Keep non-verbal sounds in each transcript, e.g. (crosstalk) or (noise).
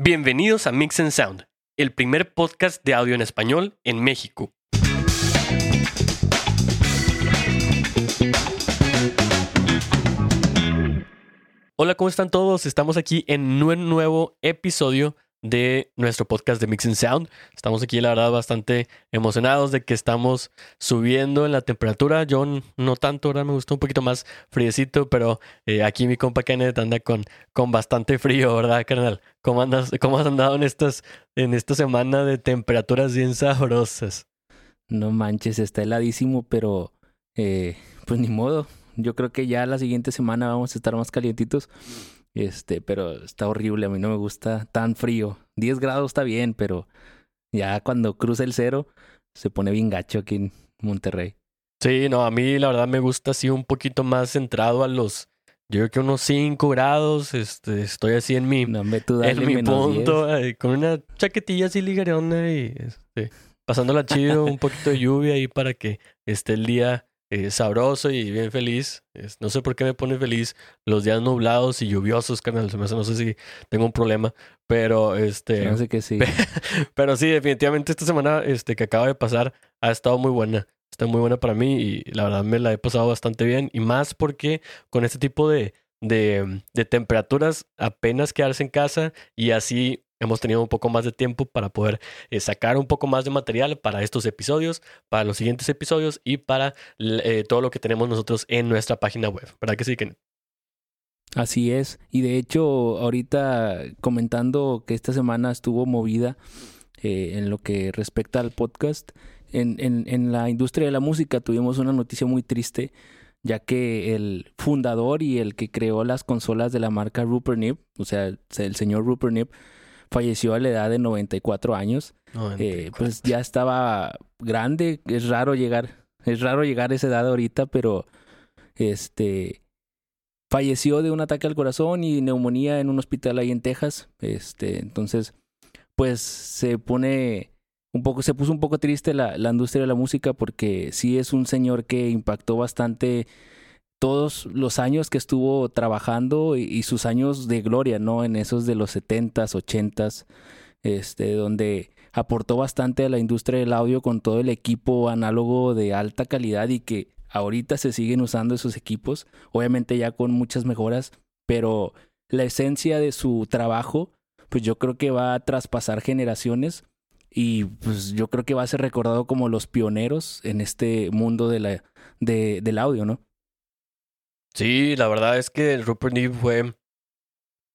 Bienvenidos a Mix and Sound, el primer podcast de audio en español en México. Hola, ¿cómo están todos? Estamos aquí en un nuevo episodio de nuestro podcast de Mix and Sound. Estamos aquí, la verdad, bastante emocionados de que estamos subiendo en la temperatura. Yo no tanto, ahora me gustó un poquito más friecito, pero eh, aquí mi compa Kenneth anda con, con bastante frío, ¿verdad, carnal? ¿Cómo, andas, ¿Cómo has andado en, estas, en esta semana de temperaturas bien sabrosas? No manches, está heladísimo, pero eh, pues ni modo. Yo creo que ya la siguiente semana vamos a estar más calientitos. Este, pero está horrible, a mí no me gusta tan frío. 10 grados está bien, pero ya cuando cruza el cero se pone bien gacho aquí en Monterrey. Sí, no, a mí la verdad me gusta así un poquito más centrado a los, yo creo que unos 5 grados, este, estoy así en mi, no, en mi punto, con una chaquetilla así ligerona y este, pasándola chido, un poquito de lluvia ahí para que esté el día eh, sabroso y bien feliz. no sé por qué me pone feliz los días nublados y lluviosos, carnal. no sé si tengo un problema, pero este. No sé que sí. (laughs) Pero sí, definitivamente esta semana este, que acaba de pasar ha estado muy buena. Está muy buena para mí y la verdad me la he pasado bastante bien. Y más porque con este tipo de, de, de temperaturas apenas quedarse en casa y así hemos tenido un poco más de tiempo para poder eh, sacar un poco más de material para estos episodios, para los siguientes episodios y para eh, todo lo que tenemos nosotros en nuestra página web. ¿Verdad que sí, Ken? Así es. Y de hecho, ahorita comentando que esta semana estuvo movida eh, en lo que respecta al podcast, en, en, en la industria de la música tuvimos una noticia muy triste ya que el fundador y el que creó las consolas de la marca Rupert Nip, o sea, el señor Rupert Nip, falleció a la edad de 94 años. Eh, pues ya estaba grande, es raro llegar, es raro llegar a esa edad ahorita, pero este falleció de un ataque al corazón y neumonía en un hospital ahí en Texas. Este, entonces, pues se pone un poco, se puso un poco triste la, la industria de la música porque sí es un señor que impactó bastante todos los años que estuvo trabajando y, sus años de gloria, ¿no? En esos de los setentas, ochentas, este, donde aportó bastante a la industria del audio con todo el equipo análogo de alta calidad y que ahorita se siguen usando esos equipos, obviamente ya con muchas mejoras, pero la esencia de su trabajo, pues yo creo que va a traspasar generaciones y pues yo creo que va a ser recordado como los pioneros en este mundo de la, de, del audio, ¿no? Sí, la verdad es que Rupert Neve fue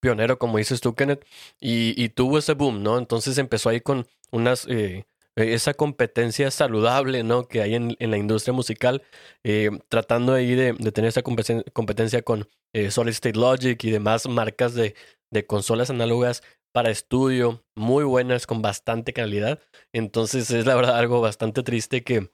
pionero, como dices tú, Kenneth, y, y tuvo ese boom, ¿no? Entonces empezó ahí con unas... Eh, esa competencia saludable ¿no? que hay en, la industria musical, eh, tratando ahí de, de, tener esa competencia con eh, Solid State Logic y demás marcas de, de consolas análogas para estudio, muy buenas, con bastante calidad. Entonces es la verdad algo bastante triste que,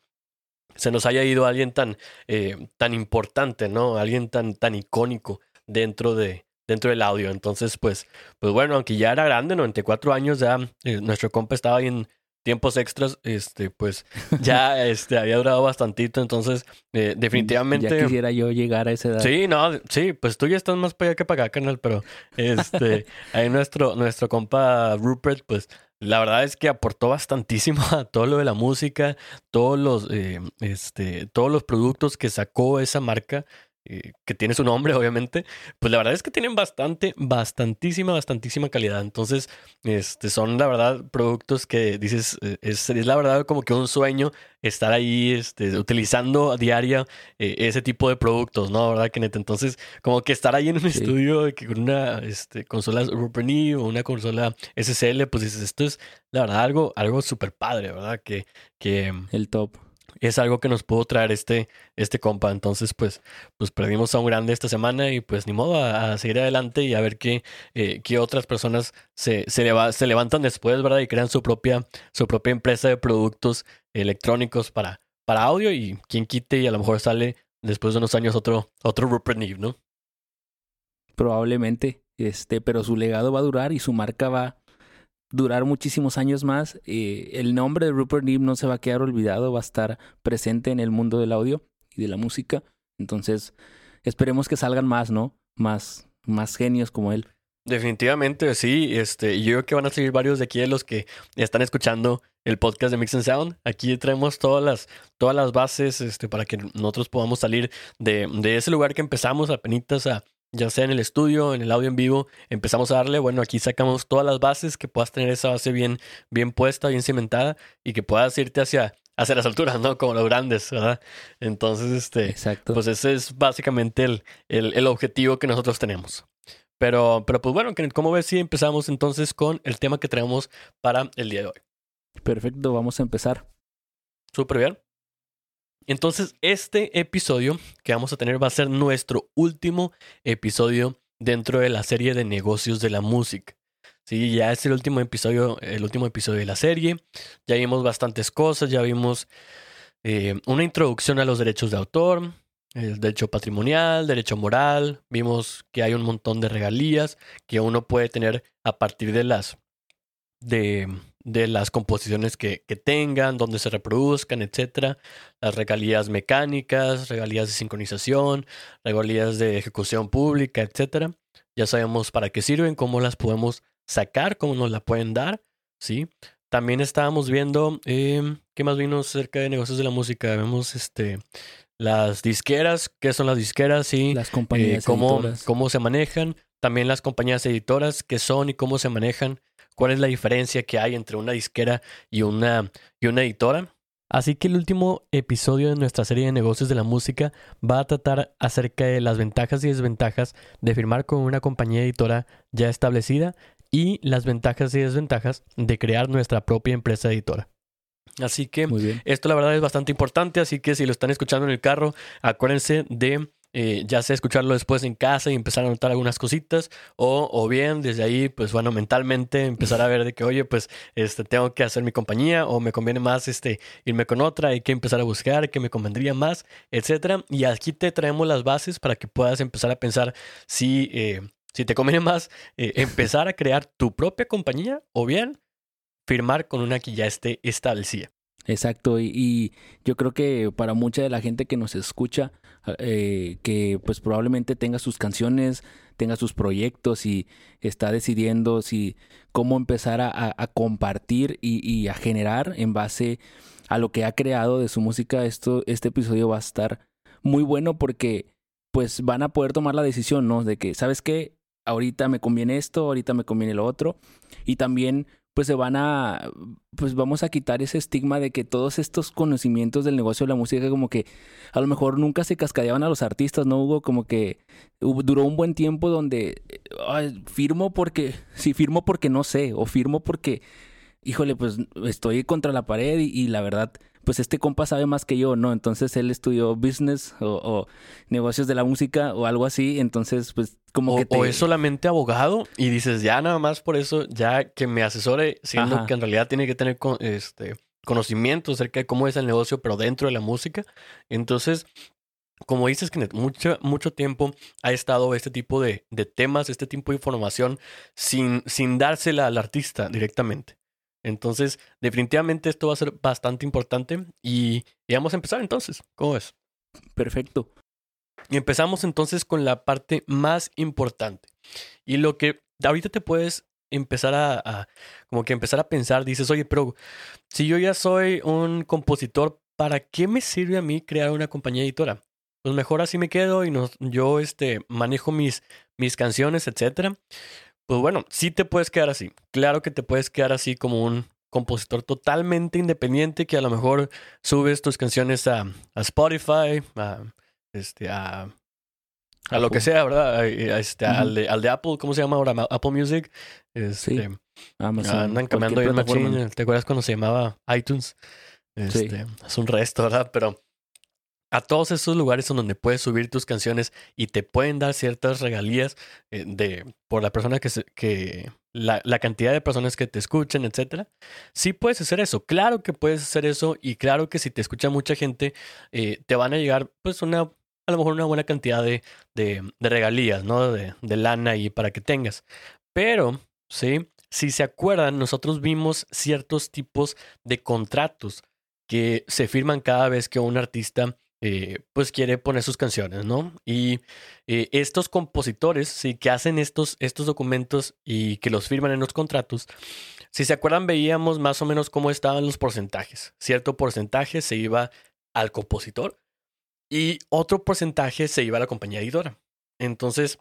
se nos haya ido alguien tan, eh, tan importante, ¿no? Alguien tan, tan icónico dentro de dentro del audio. Entonces, pues, pues bueno, aunque ya era grande, 94 años, ya eh, nuestro compa estaba ahí en tiempos extras, este, pues (laughs) ya este, había durado bastantito, entonces eh, definitivamente... Ya quisiera yo llegar a esa edad. Sí, no, sí, pues tú ya estás más para allá que para acá, canal, pero este, (laughs) ahí nuestro, nuestro compa Rupert, pues la verdad es que aportó bastantísimo (laughs) a todo lo de la música, todos los, eh, este, todos los productos que sacó esa marca. Eh, que tiene su nombre, (laughs) obviamente, pues la verdad es que tienen bastante, bastantísima, bastantísima calidad. Entonces, este, son la verdad productos que dices, eh, es, es la verdad como que un sueño estar ahí este, utilizando a diario eh, ese tipo de productos, ¿no? ¿Verdad, Kenneth? Entonces, como que estar ahí en un estudio que con una este, consola Rupert o una consola SSL, pues dices, esto es la verdad algo, algo súper padre, ¿verdad? Que, que... El top es algo que nos pudo traer este, este compa. Entonces, pues, pues perdimos a un grande esta semana y pues ni modo a, seguir adelante y a ver qué, eh, qué otras personas se, se, se, levantan después, ¿verdad? Y crean su propia, su propia empresa de productos electrónicos para, para audio y quien quite y a lo mejor sale después de unos años otro, otro Rupert Neve, ¿no? Probablemente, este, pero su legado va a durar y su marca va durar muchísimos años más. Eh, el nombre de Rupert Neve no se va a quedar olvidado, va a estar presente en el mundo del audio y de la música. Entonces, esperemos que salgan más, ¿no? Más, más genios como él. Definitivamente, sí. Este, yo creo que van a seguir varios de aquí de los que están escuchando el podcast de Mix and Sound. Aquí traemos todas las, todas las bases este, para que nosotros podamos salir de, de ese lugar que empezamos apenas a, ya sea en el estudio, en el audio en vivo, empezamos a darle, bueno, aquí sacamos todas las bases, que puedas tener esa base bien, bien puesta, bien cimentada y que puedas irte hacia, hacia las alturas, ¿no? Como los grandes, ¿verdad? Entonces, este, Exacto. pues ese es básicamente el, el, el objetivo que nosotros tenemos. Pero, pero pues bueno, ¿cómo ves si empezamos entonces con el tema que traemos para el día de hoy? Perfecto, vamos a empezar. Súper bien. Entonces, este episodio que vamos a tener va a ser nuestro último episodio dentro de la serie de negocios de la música. Sí, ya es el último episodio, el último episodio de la serie. Ya vimos bastantes cosas, ya vimos eh, una introducción a los derechos de autor, el derecho patrimonial, derecho moral. Vimos que hay un montón de regalías que uno puede tener a partir de las de, de las composiciones que, que, tengan, donde se reproduzcan, etcétera. Las regalías mecánicas, regalías de sincronización, regalías de ejecución pública, etcétera. Ya sabemos para qué sirven, cómo las podemos sacar, cómo nos la pueden dar, ¿sí? También estábamos viendo eh, qué más vino acerca de negocios de la música. Vemos este las disqueras, qué son las disqueras y las compañías eh, cómo, editoras. cómo se manejan. También las compañías editoras, qué son y cómo se manejan. Cuál es la diferencia que hay entre una disquera y una, y una editora. Así que el último episodio de nuestra serie de negocios de la música va a tratar acerca de las ventajas y desventajas de firmar con una compañía editora ya establecida y las ventajas y desventajas de crear nuestra propia empresa editora. Así que esto la verdad es bastante importante, así que si lo están escuchando en el carro, acuérdense de eh, ya sea escucharlo después en casa y empezar a notar algunas cositas, o, o, bien desde ahí, pues bueno, mentalmente empezar a ver de que, oye, pues este, tengo que hacer mi compañía, o me conviene más este, irme con otra, hay que empezar a buscar qué me convendría más, etcétera. Y aquí te traemos las bases para que puedas empezar a pensar si, eh, si te conviene más eh, empezar a crear tu propia compañía, o bien firmar con una que ya esté establecida. Exacto, y, yo creo que para mucha de la gente que nos escucha, eh, que pues probablemente tenga sus canciones, tenga sus proyectos y está decidiendo si cómo empezar a, a compartir y, y, a generar en base a lo que ha creado de su música, esto, este episodio va a estar muy bueno porque pues van a poder tomar la decisión, ¿no? De que, ¿sabes qué? Ahorita me conviene esto, ahorita me conviene lo otro. Y también pues se van a, pues vamos a quitar ese estigma de que todos estos conocimientos del negocio de la música como que a lo mejor nunca se cascadeaban a los artistas, ¿no? Hubo como que duró un buen tiempo donde ay, firmo porque, (laughs) sí, firmo porque no sé, o firmo porque, híjole, pues estoy contra la pared y, y la verdad, pues este compa sabe más que yo, ¿no? Entonces él estudió business o, o negocios de la música o algo así, entonces pues como o, que te... o, es solamente abogado y dices, ya nada más por eso, ya que me asesore, siendo Ajá. que en realidad tiene que tener con, este, conocimiento acerca de cómo es el negocio, pero dentro de la música. Entonces, como dices, que mucho, mucho tiempo ha estado este tipo de, de temas, este tipo de información, sin, sin dársela al artista directamente. Entonces, definitivamente esto va a ser bastante importante y, y vamos a empezar entonces. ¿Cómo ves? Perfecto. Y empezamos entonces con la parte más importante. Y lo que ahorita te puedes empezar a, a, como que empezar a pensar, dices, oye, pero si yo ya soy un compositor, ¿para qué me sirve a mí crear una compañía editora? Pues mejor así me quedo y no, yo este, manejo mis, mis canciones, etcétera. Pues bueno, sí te puedes quedar así. Claro que te puedes quedar así como un compositor totalmente independiente que a lo mejor subes tus canciones a, a Spotify, a, este, a, a Apple. lo que sea, ¿verdad? Este, uh -huh. al, de, al, de, Apple, ¿cómo se llama ahora? Apple Music. Este, sí. Amazon, andan cambiando ahí machine. ¿Te acuerdas cuando se llamaba iTunes? Este, sí. Es un resto, ¿verdad? Pero a todos esos lugares son donde puedes subir tus canciones y te pueden dar ciertas regalías eh, de por la persona que se, que la, la, cantidad de personas que te escuchen, etcétera. Sí puedes hacer eso, claro que puedes hacer eso y claro que si te escucha mucha gente eh, te van a llegar pues una a lo mejor una buena cantidad de, de, de regalías, ¿no? De, de lana y para que tengas. Pero, sí, si se acuerdan, nosotros vimos ciertos tipos de contratos que se firman cada vez que un artista eh, pues quiere poner sus canciones, ¿no? Y eh, estos compositores, sí, que hacen estos, estos documentos y que los firman en los contratos, si se acuerdan, veíamos más o menos cómo estaban los porcentajes. Cierto porcentaje se iba al compositor y otro porcentaje se iba a la compañía editora. Entonces,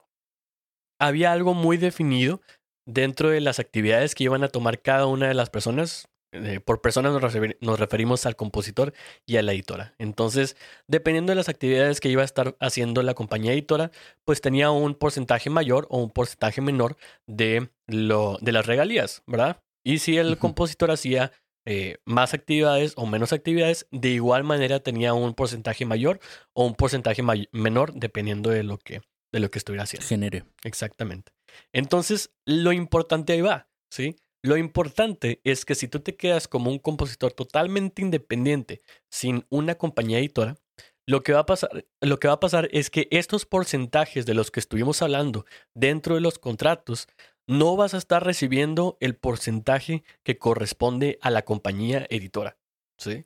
había algo muy definido dentro de las actividades que iban a tomar cada una de las personas eh, por personas nos, referimos al compositor y a la editora. Entonces, dependiendo de las actividades que iba a estar haciendo la compañía editora, pues tenía un porcentaje mayor o un porcentaje menor de, lo, de las regalías, ¿verdad? Y si el compositor hacía eh, más actividades o menos actividades, de igual manera tenía un porcentaje mayor o un porcentaje menor, dependiendo de lo que, de lo que estuviera haciendo. Genere. Exactamente. Entonces, lo importante ahí va, ¿sí? Lo importante es que si tú te quedas como un compositor totalmente independiente, sin una compañía editora, lo que va a pasar, lo que va a pasar es que estos porcentajes de los que estuvimos hablando dentro de los contratos, no vas a estar recibiendo el porcentaje que corresponde a la compañía editora. ¿Sí?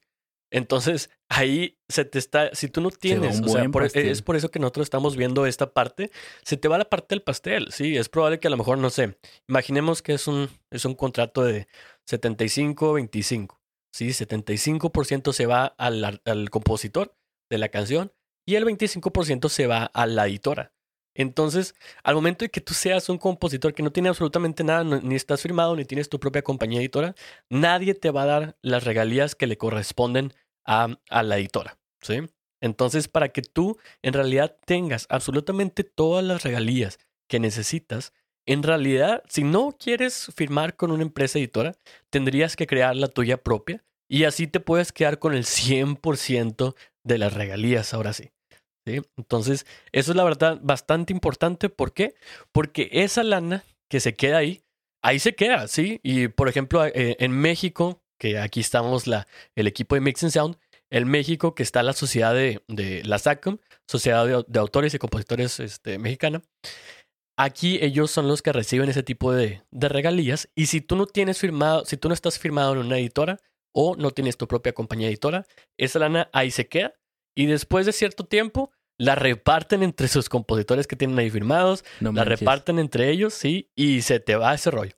Entonces, ahí se te está, si tú no tienes, o sea, es por eso que nosotros estamos viendo esta parte, se te va la parte del pastel, sí, es probable que a lo mejor, no sé, imaginemos que es un, es un contrato de 75-25, sí, 75% se va al, al compositor de la canción y el 25% se va a la editora. Entonces, al momento de que tú seas un compositor que no tiene absolutamente nada, ni estás firmado, ni tienes tu propia compañía editora, nadie te va a dar las regalías que le corresponden a, la editora. ¿sí? Entonces, para que tú en realidad tengas absolutamente todas las regalías que necesitas, en realidad, si no quieres firmar con una empresa editora, tendrías que crear la tuya propia y así te puedes quedar con el 100% de las regalías, ahora sí. Entonces, eso es la verdad bastante importante. ¿Por qué? Porque esa lana que se queda ahí, ahí se queda, ¿sí? Y por ejemplo, eh, en México, que aquí estamos la, el equipo de Mix and Sound, en México, que está la sociedad de, de la SACOM, Sociedad de, Autores y Compositores este, Mexicana. Aquí ellos son los que reciben ese tipo de, de regalías. Y si tú no tienes firmado, si tú no estás firmado en una editora o no tienes tu propia compañía editora, esa lana ahí se queda y después de cierto tiempo la reparten entre sus compositores que tienen ahí firmados, la reparten entre ellos, sí, y se te va ese rollo.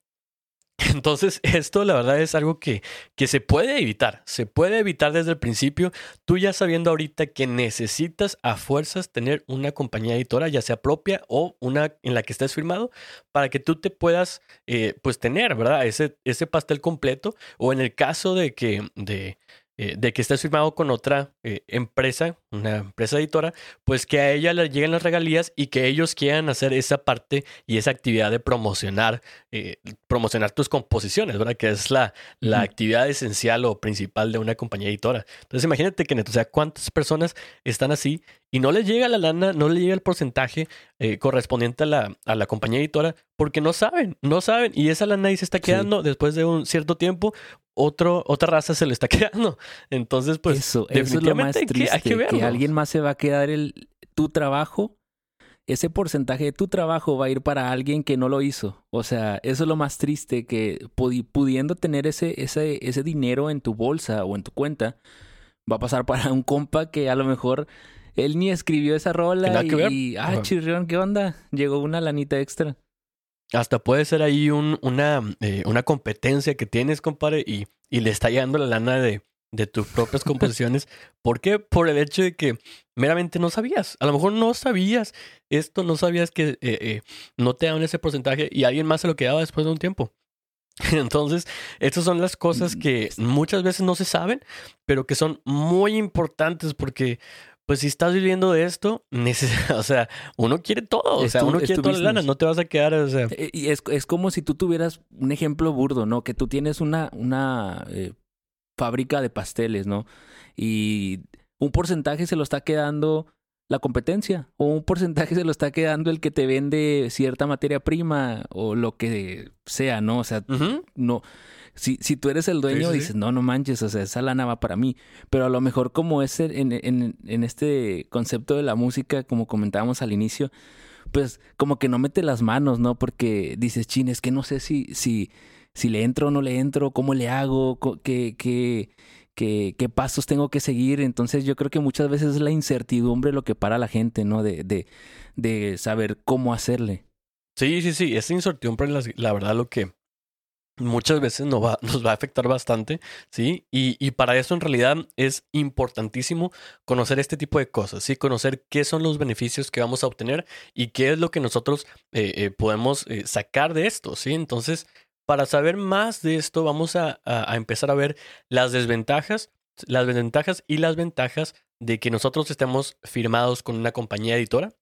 Entonces, esto la verdad es algo que, que se puede evitar. Se puede evitar desde el principio, tú ya sabiendo ahorita que necesitas a fuerzas tener una compañía editora, ya sea propia o una en la que estés firmado, para que tú te puedas, eh, pues, tener, ¿verdad? Ese, ese pastel completo. O en el caso de que, de, eh, de que estés firmado con otra eh, empresa, una empresa editora, pues que a ella le lleguen las regalías y que ellos quieran hacer esa parte y esa actividad de promocionar, eh, promocionar tus composiciones, ¿verdad? Que es la, la actividad esencial o principal de una compañía editora. Entonces imagínate que, o sea, cuántas personas están así y no les llega la lana, no le llega el porcentaje correspondiente a la, a la compañía editora porque no saben, no saben. Y esa lana ahí se está quedando después de un cierto tiempo otro, otra raza se le está (laughs) quedando. Entonces, pues, eso, eso es lo más triste, hay que, que, alguien más se va a quedar el, tu trabajo. Ese porcentaje de tu trabajo va a ir para alguien que no lo hizo. O sea, eso es lo más triste, que pudiendo tener ese, ese, ese dinero en tu bolsa o en tu cuenta, va a pasar para un compa que a lo mejor él ni escribió esa rola y, ah, chirrión, ¿qué onda? Llegó una lanita extra. Hasta puede ser ahí un, una, eh, una competencia que tienes, compadre, y, y le está llegando la lana de, de tus propias (laughs) composiciones. ¿Por qué? Por el hecho de que meramente no sabías. A lo mejor no sabías esto, no sabías que eh, eh, no te daban ese porcentaje y alguien más se lo quedaba después de un tiempo. (laughs) Entonces, estas son las cosas mm, que muchas veces no se saben, pero que son muy importantes porque pues si estás viviendo de esto, (laughs) o sea, uno quiere todo, o sea, uno quiere toda la lana, no te vas a quedar, o sea. Eh, y es, es, como si tú tuvieras un ejemplo burdo, ¿no? Que tú tienes una, una eh, fábrica de pasteles, ¿no? Y un porcentaje se lo está quedando la competencia, o un porcentaje (laughs) se lo está quedando el que te vende cierta materia prima, o lo que sea, ¿no? O sea, no si, si tú eres el dueño, dices, no, no manches, o sea, esa lana va para mí. Pero a lo mejor como es en, en, en este concepto de la música, como comentábamos al inicio, pues como que no mete las manos, ¿no? Porque dices, chin, es que no sé si, si, si le entro o no le entro, cómo le hago, qué, qué, qué, qué pasos tengo que seguir. Entonces yo creo que muchas veces es la incertidumbre lo que para a la gente, ¿no? De, de, de saber cómo hacerle. Sí, sí, sí, esa incertidumbre la, la verdad lo que muchas veces (laughs) nos va, a afectar bastante, ¿sí? Y, y, para eso en realidad es importantísimo conocer este tipo de cosas, ¿sí? Conocer qué son los beneficios que vamos a obtener y qué es lo que nosotros eh, eh, podemos eh, sacar de esto, ¿sí? Entonces, para saber más de esto, vamos a, a, a empezar a ver las desventajas, las desventajas y las ventajas de que nosotros estemos firmados con una compañía editora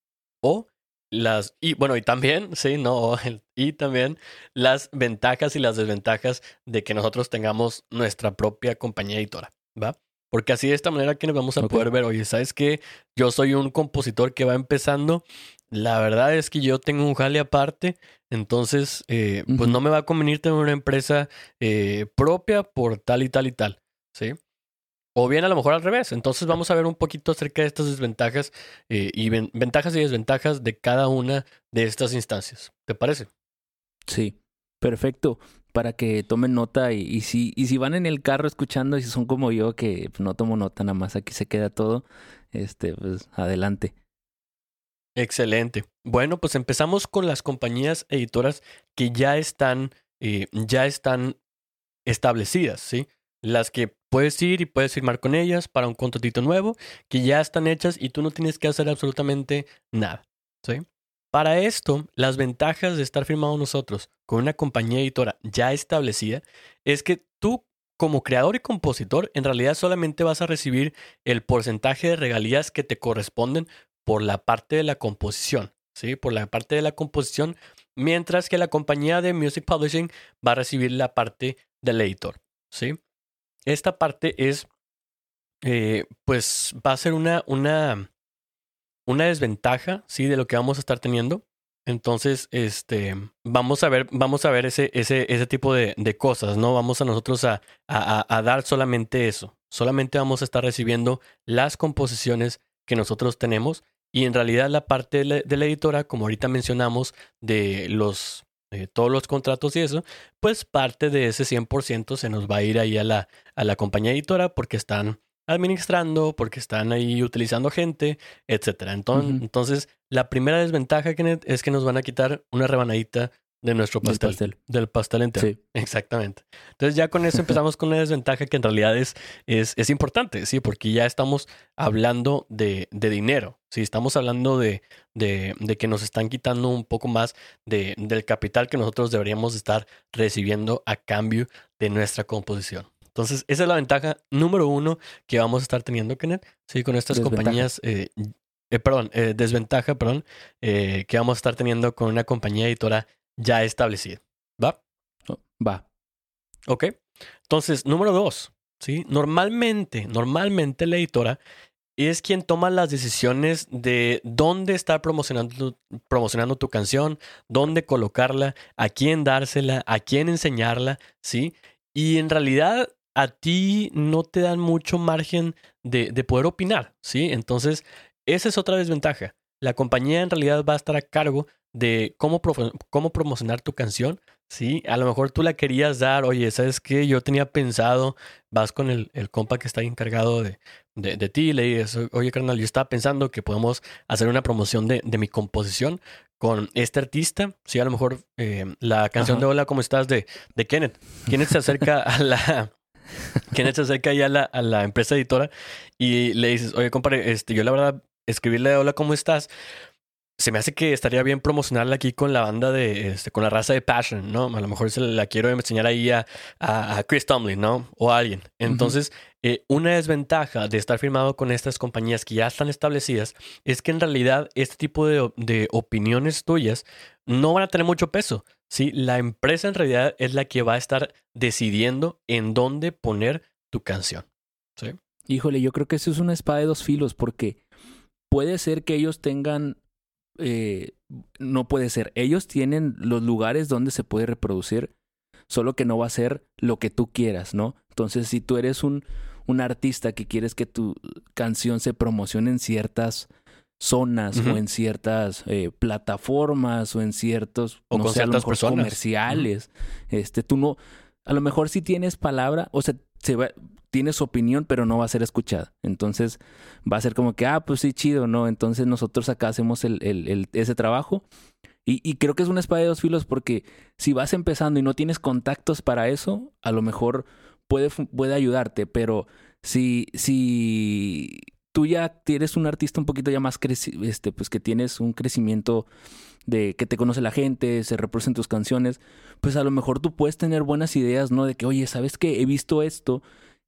o las y bueno y también sí no y también las ventajas y las desventajas de que nosotros tengamos nuestra propia compañía editora va porque así de esta manera que nos vamos a okay. poder ver oye sabes que yo soy un compositor que va empezando la verdad es que yo tengo un jale aparte entonces eh, uh -huh. pues no me va a convenir tener una empresa eh, propia por tal y tal y tal sí o bien a lo mejor al revés. Entonces vamos a ver un poquito acerca de estas desventajas eh, y ven ventajas y desventajas de cada una de estas instancias. ¿Te parece? Sí, perfecto. Para que tomen nota y, y, si, y si van en el carro escuchando y si son como yo que no tomo nota, nada más aquí se queda todo, este, pues adelante. Excelente. Bueno, pues empezamos con las compañías editoras que ya están, eh, ya están establecidas, ¿sí? Las que puedes ir y puedes firmar con ellas para un contratito nuevo, que ya están hechas y tú no tienes que hacer absolutamente nada. ¿sí? Para esto, las ventajas de estar firmado nosotros con una compañía editora ya establecida es que tú como creador y compositor en realidad solamente vas a recibir el porcentaje de regalías que te corresponden por la parte de la composición, ¿sí? Por la parte de la composición, mientras que la compañía de Music Publishing va a recibir la parte del editor, ¿sí? Esta parte es, eh, pues va a ser una, una, una desventaja, ¿sí? De lo que vamos a estar teniendo. Entonces, este, vamos a ver, vamos a ver ese, ese, ese tipo de, de cosas, ¿no? Vamos a nosotros a, a, a, dar solamente eso. Solamente vamos a estar recibiendo las composiciones que nosotros tenemos. Y en realidad la parte de la, de la editora, como ahorita mencionamos, de los eh, todos los contratos y eso, pues parte de ese 100% se nos va a ir ahí a la, a la compañía editora porque están administrando, porque están ahí utilizando gente, etcétera. Entonces, uh -huh. entonces, la primera desventaja Kenneth, es que nos van a quitar una rebanadita de nuestro pastel, pastel. del pastel entero. Sí. Exactamente. Entonces ya con eso empezamos con una desventaja que en realidad es, es, es importante, sí, porque ya estamos hablando de, de dinero, sí, estamos hablando de, de, de, que nos están quitando un poco más de, del capital que nosotros deberíamos estar recibiendo a cambio de nuestra composición. Entonces, esa es la ventaja número uno que vamos a estar teniendo, Kenneth, sí, con estas desventaja. compañías. Eh, eh, perdón, eh, desventaja, perdón, eh, que vamos a estar teniendo con una compañía editora ya establecida. ¿Va? Oh, va. Ok. Entonces, número dos, ¿sí? Normalmente, normalmente la editora es quien toma las decisiones de dónde estar promocionando, promocionando tu canción, dónde colocarla, a quién dársela, a quién enseñarla, ¿sí? Y en realidad a ti no te dan mucho margen de, de poder opinar, ¿sí? Entonces, esa es otra desventaja. La compañía en realidad va a estar a cargo de cómo, cómo promocionar tu canción. Sí, a lo mejor tú la querías dar, oye, ¿sabes qué? Yo tenía pensado, vas con el, el compa que está encargado de, de, de, ti, le dices, oye, carnal, yo estaba pensando que podemos hacer una promoción de, de mi composición con este artista. Sí, a lo mejor eh, la canción Ajá. de Hola, ¿cómo estás? De, de Kenneth. Kenneth se acerca a la... (laughs) Kenneth se acerca ya a la, a la empresa editora y le dices, oye, compadre, este, yo la verdad escribirle Hola, ¿cómo estás? Se me hace que estaría bien promocionarla aquí con la banda de, este, con la raza de Passion, ¿no? A lo mejor se la quiero enseñar ahí a, a, a Chris Tomlin, ¿no? O a alguien. Entonces, uh -huh. eh, una desventaja de estar firmado con estas compañías que ya están establecidas es que en realidad este tipo de, de opiniones tuyas no van a tener mucho peso. ¿sí? La empresa en realidad es la que va a estar decidiendo en dónde poner tu canción. ¿sí? Híjole, yo creo que eso es una espada de dos filos porque puede ser que ellos tengan eh, no puede ser. Ellos tienen los lugares donde se puede reproducir, solo que no va a ser lo que tú quieras, ¿no? Entonces, si tú eres un, un artista que quieres que tu canción se promocione en ciertas zonas uh -huh. o en ciertas eh, plataformas o en ciertos o no con sé, ciertas personas comerciales, uh -huh. este, tú no, a lo mejor si tienes palabra, o sea, se va, tiene su opinión, pero no va a ser escuchada. Entonces va a ser como que, ah, pues sí, chido, ¿no? Entonces nosotros acá hacemos el, el, ese trabajo. Y, y, creo que es una espada de dos filos porque si vas empezando y no tienes contactos para eso, a lo mejor puede, puede ayudarte, pero si, si tú ya tienes un artista un poquito ya más crecido, este, pues que tienes un crecimiento de que te conoce la gente, se reproducen tus canciones, pues a lo mejor tú puedes tener buenas ideas, ¿no? De que, oye, ¿sabes qué? He visto esto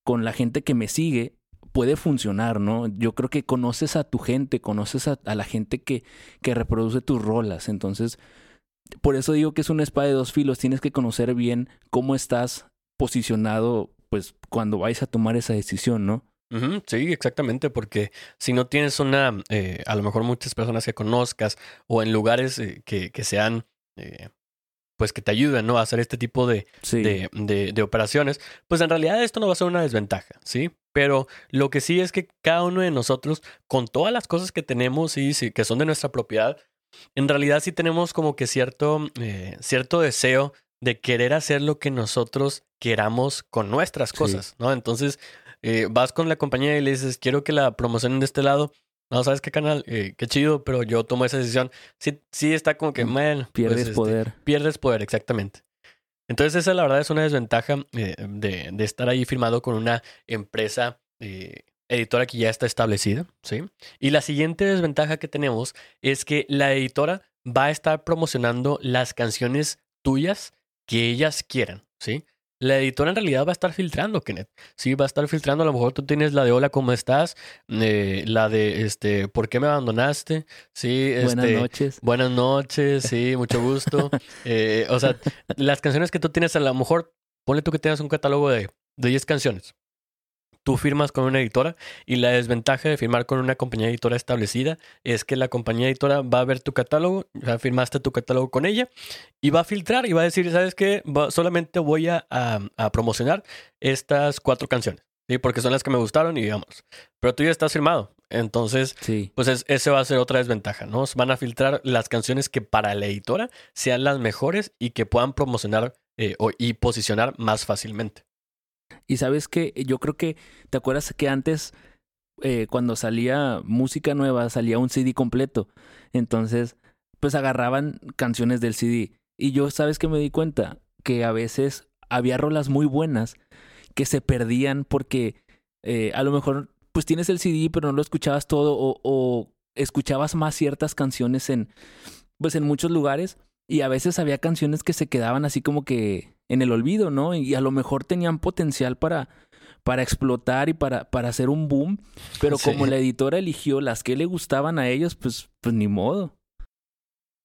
con la gente que me sigue, puede funcionar, ¿no? Yo creo que conoces a tu gente, conoces a, la gente que, que reproduce tus rolas, entonces, por eso digo que es una espada de dos filos, tienes que conocer bien cómo estás posicionado, pues, cuando vais a tomar esa decisión, ¿no? Sí, exactamente, porque si no tienes una, eh, a lo mejor muchas personas que conozcas o en lugares eh, que, que, sean, eh, pues que te ayuden, ¿no? A hacer este tipo de, de, de, operaciones, pues en realidad esto no va a ser una desventaja, ¿sí? Pero lo que sí es que cada uno de nosotros, con todas las cosas que tenemos, sí, sí que son de nuestra propiedad, en realidad sí tenemos como que cierto, cierto deseo de querer hacer lo que nosotros queramos con nuestras cosas, ¿no? Entonces, eh, vas con la compañía y le dices, quiero que la promocionen de este lado. No, ¿sabes qué canal? Eh, qué chido, pero yo tomo esa decisión. Sí, sí está como que, mm, man. Pues, pierdes este, poder. pierdes poder, exactamente. Entonces, esa la verdad es una desventaja eh, de, de, estar ahí firmado con una empresa editora que ya está establecida, ¿sí? Y la siguiente desventaja que tenemos es que la editora va a estar promocionando las canciones tuyas que ellas quieran, ¿sí? La editora en realidad va a estar filtrando, Kenneth. Sí, va a estar filtrando. A lo mejor tú tienes la de hola, ¿cómo estás? Eh, la de este, ¿por qué me abandonaste? Sí, este, buenas noches. Buenas noches, sí, mucho gusto. (laughs) Eh, o sea, las canciones que tú tienes, a lo mejor, ponle tú que tengas un catálogo de, de 10 canciones tú firmas con una editora y la desventaja de firmar con una compañía editora establecida es que la compañía editora va a ver tu catálogo, ya firmaste tu catálogo con ella y va a filtrar y va a decir, ¿sabes qué? solamente voy a, promocionar estas cuatro canciones, ¿sí? Porque son las que me gustaron y digamos, pero tú ya estás firmado. Entonces, pues ese va a ser otra desventaja, ¿no? Van a filtrar las canciones que para la editora sean las mejores y que puedan promocionar eh, y posicionar más fácilmente. Y sabes que yo creo que, ¿te acuerdas que antes, eh, cuando salía música nueva, salía un CD completo? Entonces, pues agarraban canciones del CD. Y yo, ¿sabes que me di cuenta? Que a veces había rolas muy buenas que se perdían porque eh, a lo mejor pues tienes el CD pero no lo escuchabas todo o, o escuchabas más ciertas canciones en pues en muchos lugares y a veces había canciones que se quedaban así como que en el olvido, ¿no? Y a lo mejor tenían potencial para, para explotar y para, para hacer un boom, pero como la editora eligió las que le gustaban a ellos, pues, pues ni modo.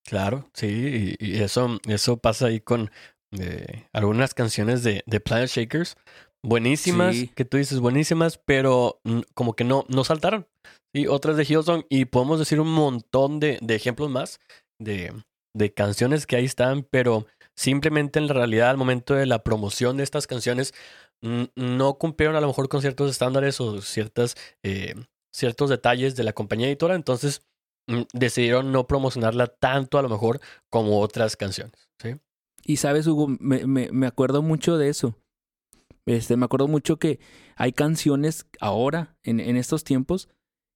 Claro, sí, y, eso, eso pasa ahí con eh, algunas canciones de, de Planet Shakers, buenísimas, que tú dices buenísimas, pero como que no, no saltaron. Y otras de Hillsong, y podemos decir un montón de, de ejemplos más de, de canciones que ahí están, pero simplemente en la realidad al momento de la promoción de estas canciones no cumplieron a lo mejor con ciertos estándares o ciertas, eh, ciertos detalles de la compañía editora, entonces mm, decidieron no promocionarla tanto a lo mejor como otras canciones. ¿sí? Y sabes, Hugo, me, me, me acuerdo mucho de eso. Este, me acuerdo mucho que hay canciones ahora, en, en estos tiempos,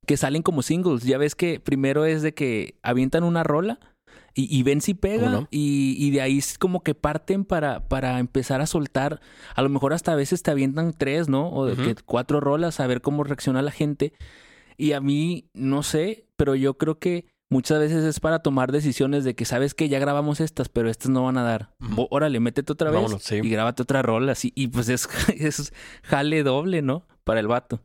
que salen como singles. Ya ves que primero es de que avientan una rola y, ven si pega y, y, de ahí es como que parten para, para empezar a soltar. A lo mejor hasta a veces te avientan tres, ¿no? O de que cuatro rolas a ver cómo reacciona la gente. Y a mí, no sé, pero yo creo que muchas veces es para tomar decisiones de que sabes que ya grabamos estas, pero estas no van a dar. Órale, métete otra vez y grábate otra rola. Así, y pues es, (laughs) es jale doble, ¿no? Para el vato.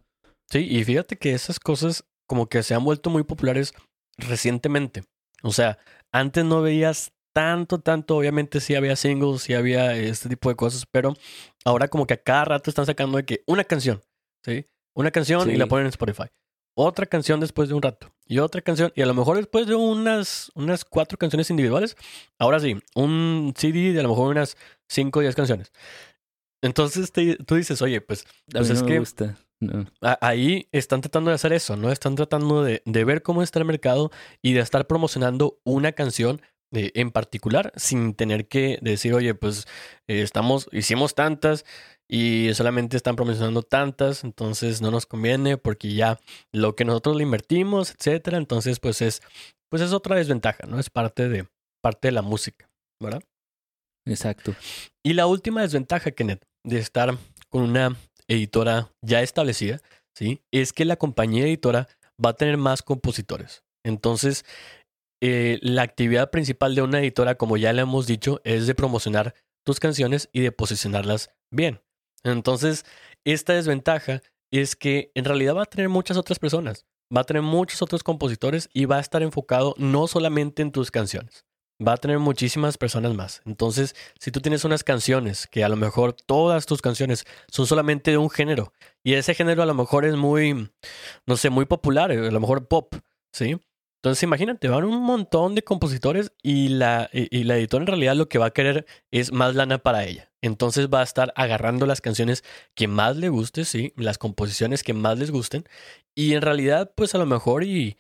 Sí, y fíjate que esas cosas como que se han vuelto muy populares recientemente. O sea, antes no veías tanto, tanto, obviamente sí había singles, sí había este tipo de cosas, pero ahora como que a cada rato están sacando de que una canción, ¿sí? Una canción y la ponen en Spotify. Otra canción después de un rato. Y otra canción. Y a lo mejor después de unas, unas cuatro canciones individuales. Ahora sí, un CD de a lo mejor unas cinco o diez canciones. Entonces tú dices, oye, pues, pues es que Ahí están tratando de hacer eso, ¿no? Están tratando de, ver cómo está el mercado y de estar promocionando una canción eh, en particular sin tener que decir, oye, pues eh, estamos, hicimos tantas y solamente están promocionando tantas, entonces no nos conviene porque ya lo que nosotros le invertimos, etcétera, entonces pues es, pues es otra desventaja, ¿no? Es parte de, parte de la música, ¿verdad? Exacto. Y la última desventaja, Kenneth, de estar con una editora ya establecida, ¿sí? Es que la compañía editora va a tener más compositores. Entonces, eh, la actividad principal de una editora, como ya le hemos dicho, es de promocionar tus canciones y de posicionarlas bien. Entonces, esta desventaja es que en realidad va a tener muchas otras personas, va a tener muchos otros compositores y va a estar enfocado no solamente en tus canciones, va a tener muchísimas personas más. Entonces, si tú tienes unas canciones que a lo mejor todas tus canciones son solamente de un género y ese género a lo mejor es muy, no sé, muy popular, a lo mejor pop, ¿sí? Entonces imagínate, van un montón de compositores y la, y, la editora en realidad lo que va a querer es más lana para ella. Entonces va a estar agarrando las canciones que más le guste, sí, las composiciones que más les gusten. Y en realidad, pues a lo mejor y,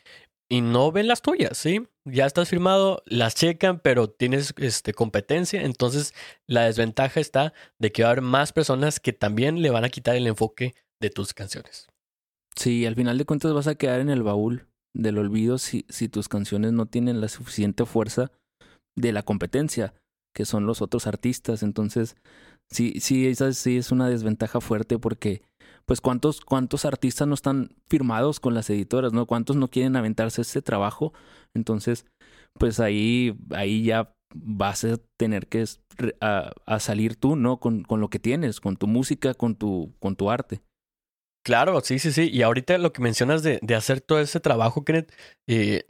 y no ven las tuyas, ¿sí? Ya estás firmado, las checan, pero tienes este, competencia. Entonces la desventaja está de que va a haber más personas que también le van a quitar el enfoque de tus canciones. Sí, al final de cuentas vas a quedar en el baúl del olvido si, si tus canciones no tienen la suficiente fuerza de la competencia, que son los otros artistas. Entonces, sí, sí, esa sí es una desventaja fuerte porque, pues, ¿cuántos, cuántos artistas no están firmados con las editoras, ¿no? ¿Cuántos no quieren aventarse ese trabajo? Entonces, pues ahí, ahí ya vas a tener que a, salir tú, ¿no? Con, con, lo que tienes, con tu música, con tu, con tu arte. Claro, sí, sí, sí. Y ahorita lo que mencionas de, de hacer todo ese trabajo, Kenneth, eh,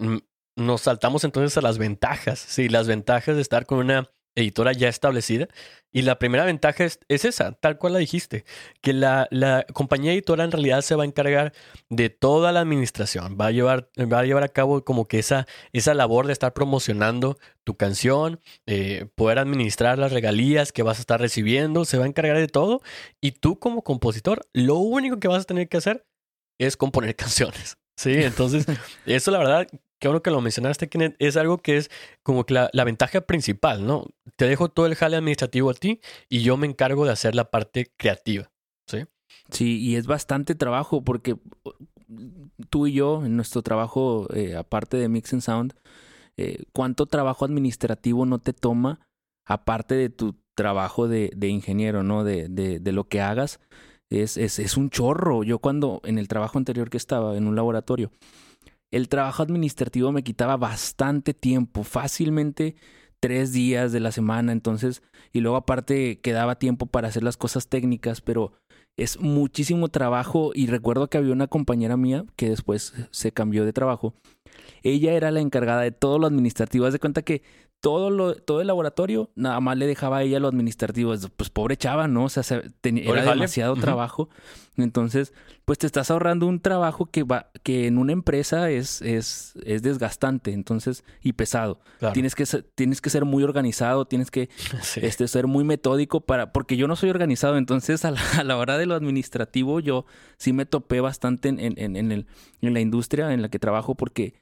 nos saltamos entonces a las ventajas. Sí, las ventajas de estar con una editora ya establecida. Y la primera ventaja es, esa, tal cual la dijiste, que la, la, compañía editora en realidad se va a encargar de toda la administración, va a llevar, va a, llevar a cabo como que esa, esa labor de estar promocionando tu canción, eh, poder administrar las regalías que vas a estar recibiendo, se va a encargar de todo. Y tú como compositor, lo único que vas a tener que hacer es componer (laughs) canciones. Sí, entonces, (laughs) eso la verdad qué bueno que lo mencionaste, Kenneth, es algo que es como que la, ventaja principal, ¿no? Te dejo todo el jale administrativo a ti y yo me encargo de hacer la parte creativa, ¿sí? Sí, y es bastante trabajo porque tú y yo, en nuestro trabajo, eh, aparte de Mix and Sound, eh, ¿cuánto trabajo administrativo no te toma aparte de tu trabajo de, ingeniero, ¿no? De, de, lo que hagas. Es, es un chorro. Yo cuando en el trabajo anterior que estaba en un laboratorio, el trabajo administrativo me quitaba bastante tiempo, fácilmente tres días de la semana, entonces, y luego aparte quedaba tiempo para hacer las cosas técnicas, pero es muchísimo trabajo y recuerdo que había una compañera mía que después se cambió de trabajo. Ella era la encargada de todo lo administrativo. Haz de cuenta que todo, lo, todo el laboratorio, nada más le dejaba a ella lo administrativo. Pues pobre chava, ¿no? O sea, tenía, era demasiado trabajo. Entonces, pues te estás ahorrando un trabajo que va, que en una empresa es, es, es desgastante, entonces, y pesado. Tienes, que ser, tienes que ser muy organizado, tienes que (laughs) este, ser muy metódico para, porque yo no soy organizado, entonces (laughs) a la, hora de lo administrativo, yo sí me topé bastante en, en, en, el, en la industria en la que trabajo porque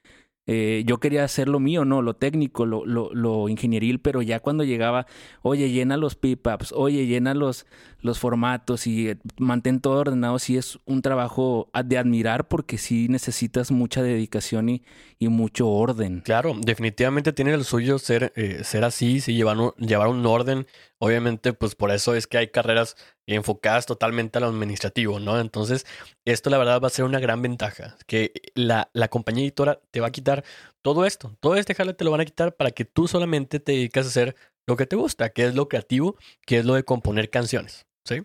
eh, yo quería hacer lo mío, ¿no? Lo técnico, lo, lo, lo, ingenieril, pero ya cuando llegaba, oye, llena los pip-ups, oye, llena los, los formatos y eh, mantén todo ordenado, sí es un trabajo de admirar porque sí necesitas mucha dedicación y, y mucho orden. Claro, definitivamente tiene el suyo ser, eh, ser así, sí, llevar un, llevar un orden. Obviamente, pues por eso es que hay carreras enfocadas totalmente a lo administrativo, ¿no? Entonces, esto la verdad va a ser una gran ventaja, que la, la compañía editora te va a quitar todo esto, todo este jale te lo van a quitar para que tú solamente te dedicas a hacer lo que te gusta, que es lo creativo, que es lo de componer canciones. ¿Sí?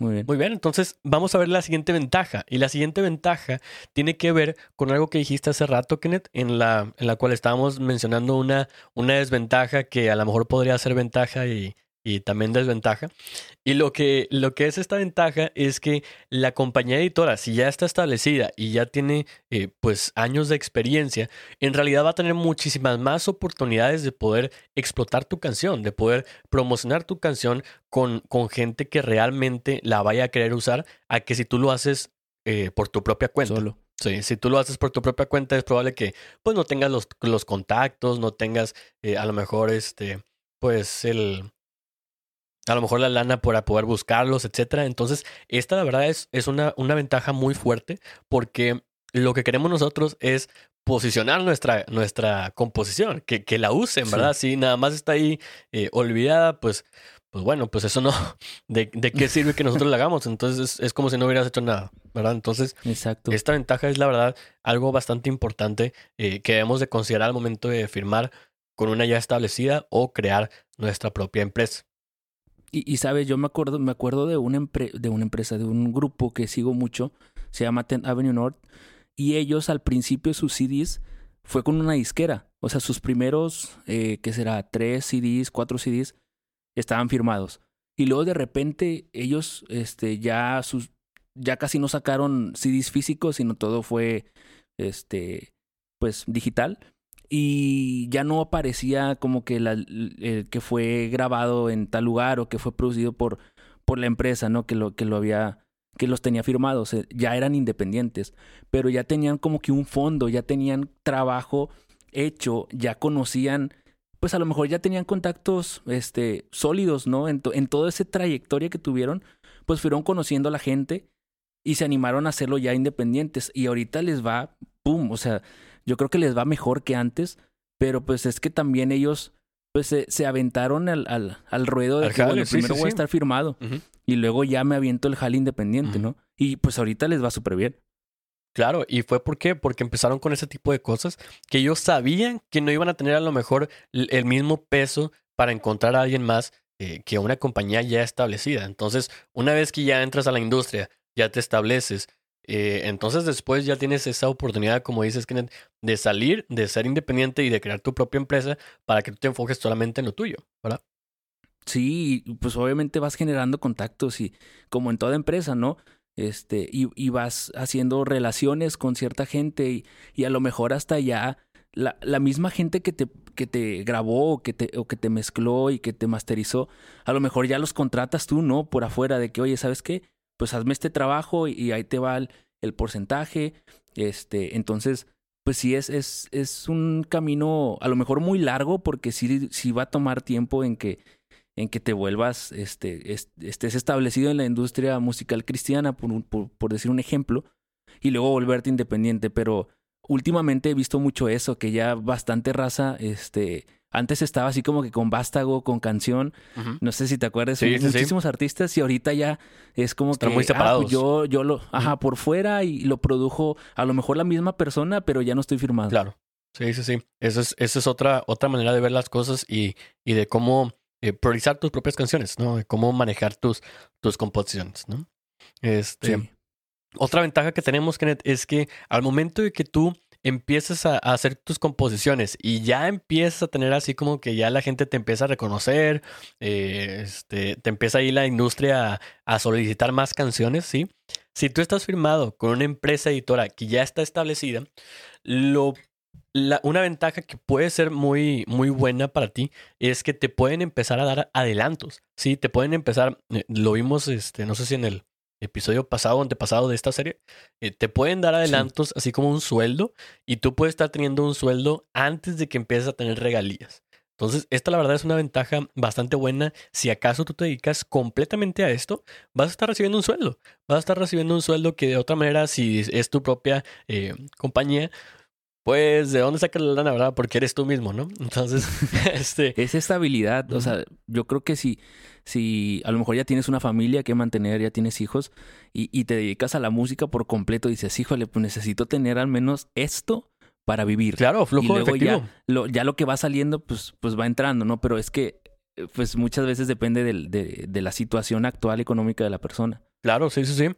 Muy bien. Muy bien, entonces vamos a ver la siguiente ventaja. Y la siguiente ventaja tiene que ver con algo que dijiste hace rato, Kenneth, en la, en la cual estábamos mencionando una, una desventaja que a lo mejor podría ser ventaja y, y también desventaja. Y lo que, lo que es esta ventaja es que la compañía editora, si ya está establecida y ya tiene eh, pues años de experiencia, en realidad va a tener muchísimas más oportunidades de poder explotar tu canción, de poder promocionar tu canción con, con gente que realmente la vaya a querer usar, a que si tú lo haces eh, por tu propia cuenta. Solo. Sí, si tú lo haces por tu propia cuenta, es probable que pues no tengas los, los contactos, no tengas eh, a lo mejor este, pues el, a lo mejor la lana para poder buscarlos, etcétera. Entonces, esta la verdad es, es una, una ventaja muy fuerte porque lo que queremos nosotros es posicionar nuestra, nuestra composición, que, que la usen, ¿verdad? Si nada más está ahí eh, olvidada, pues, pues bueno, pues eso no, (laughs) ¿de, de qué sirve que nosotros la hagamos? Entonces es, como si no hubieras hecho nada, ¿verdad? Entonces, Exacto. esta ventaja es la verdad algo bastante importante eh, que debemos de considerar al momento de firmar con una ya establecida o crear nuestra propia empresa. Y, y sabes, yo me acuerdo, me acuerdo de una, de una empresa, de un grupo que sigo mucho, se llama 10 Avenue North, y ellos al principio sus CDs fue con una disquera. O sea, sus primeros, eh, ¿qué será? Tres CDs, cuatro CDs, estaban firmados. Y luego de repente ellos este, ya, sus, ya casi no sacaron CDs físicos, sino todo fue este, pues, digital. Y ya no aparecía como que, la, el que fue grabado en tal lugar o que fue producido por, por la empresa, ¿no? Que lo, que lo había que los tenía firmados, eh, ya eran independientes, pero ya tenían como que un fondo, ya tenían trabajo hecho, ya conocían, pues a lo mejor ya tenían contactos este, sólidos, ¿no? En, en toda esa trayectoria que tuvieron, pues fueron conociendo a la gente y se animaron a hacerlo ya independientes. Y ahorita les va, ¡pum! O sea, yo creo que les va mejor que antes, pero pues es que también ellos pues se, se aventaron al, al, al, ruedo de al que, jale, bueno, sí, primero sí, voy sí. a estar firmado Uh -huh. y luego ya me aviento el jale independiente. ¿no? Y pues ahorita les va súper bien. Claro, y fue por qué? Porque empezaron con ese tipo de cosas que ellos sabían que no iban a tener a lo mejor el el mismo peso para encontrar a alguien más eh, que una compañía ya establecida. Entonces, una vez que ya entras a la industria, ya te estableces, eh, entonces después ya tienes esa oportunidad, como dices, Kenneth, de salir, de ser independiente y de crear tu propia empresa para que tú te enfoques solamente en lo tuyo, ¿verdad? Sí, pues obviamente vas generando contactos y como en toda empresa, ¿no? Este, y, y vas haciendo relaciones con cierta gente y, y a lo mejor hasta ya la, la misma gente que te, que te grabó que te, o que te mezcló y que te masterizó, a lo mejor ya los contratas tú, ¿no? Por afuera de que, oye, ¿sabes qué? Pues hazme este trabajo y, ahí te va el, el, porcentaje. Este, entonces, pues sí es, es, es un camino a lo mejor muy largo porque sí, sí va a tomar tiempo en que en que te vuelvas, este, estés establecido en la industria musical cristiana, por, por, por, decir un ejemplo, y luego volverte independiente. Pero últimamente he visto mucho eso, que ya bastante raza, este, antes estaba así como que con vástago, con canción, uh -huh. no sé si te acuerdas, sí, muchísimos sí. artistas y ahorita ya es como Están que muy separados. Ah, yo, yo lo, ajá, uh -huh. por fuera y lo produjo a lo mejor la misma persona, pero ya no estoy firmado. Claro. Sí, sí, sí. Esa es, esa es otra, otra manera de ver las cosas y, y de cómo eh, priorizar tus propias canciones, ¿no? De cómo manejar tus, tus composiciones, ¿no? Este, sí. Otra ventaja que tenemos, Kenneth, es que al momento de que tú empiezas a, hacer tus composiciones y ya empiezas a tener así como que ya la gente te empieza a reconocer, eh, este, te empieza ahí la industria a, solicitar más canciones, ¿sí? Si tú estás firmado con una empresa editora que ya está establecida, lo una ventaja que puede ser muy, muy buena para ti es que te pueden empezar a dar adelantos. Sí, te pueden empezar, eh, lo vimos, este, no sé si en el episodio pasado o antepasado de esta serie, eh, te pueden dar adelantos sí. así como un sueldo y tú puedes estar teniendo un sueldo antes de que empieces a tener regalías. Entonces, esta la verdad es una ventaja bastante buena. Si acaso tú te dedicas completamente a esto, vas a estar recibiendo un sueldo. Vas a estar recibiendo un sueldo que de otra manera, si es tu propia eh, compañía, pues, ¿de dónde sacas la lana, verdad? Porque eres tú mismo, ¿no? Entonces, (laughs) este... Es estabilidad. O sea, yo creo que si, si a lo mejor ya tienes una familia que mantener, ya tienes hijos, y, y te dedicas a la música por completo, dices, híjole, pues necesito tener al menos esto para vivir. Claro, flujo y luego efectivo. Ya lo, ya lo que va saliendo, pues, pues va entrando, ¿no? Pero es que, pues muchas veces depende del, de, de la situación actual económica de la persona. Claro, sí, sí, sí.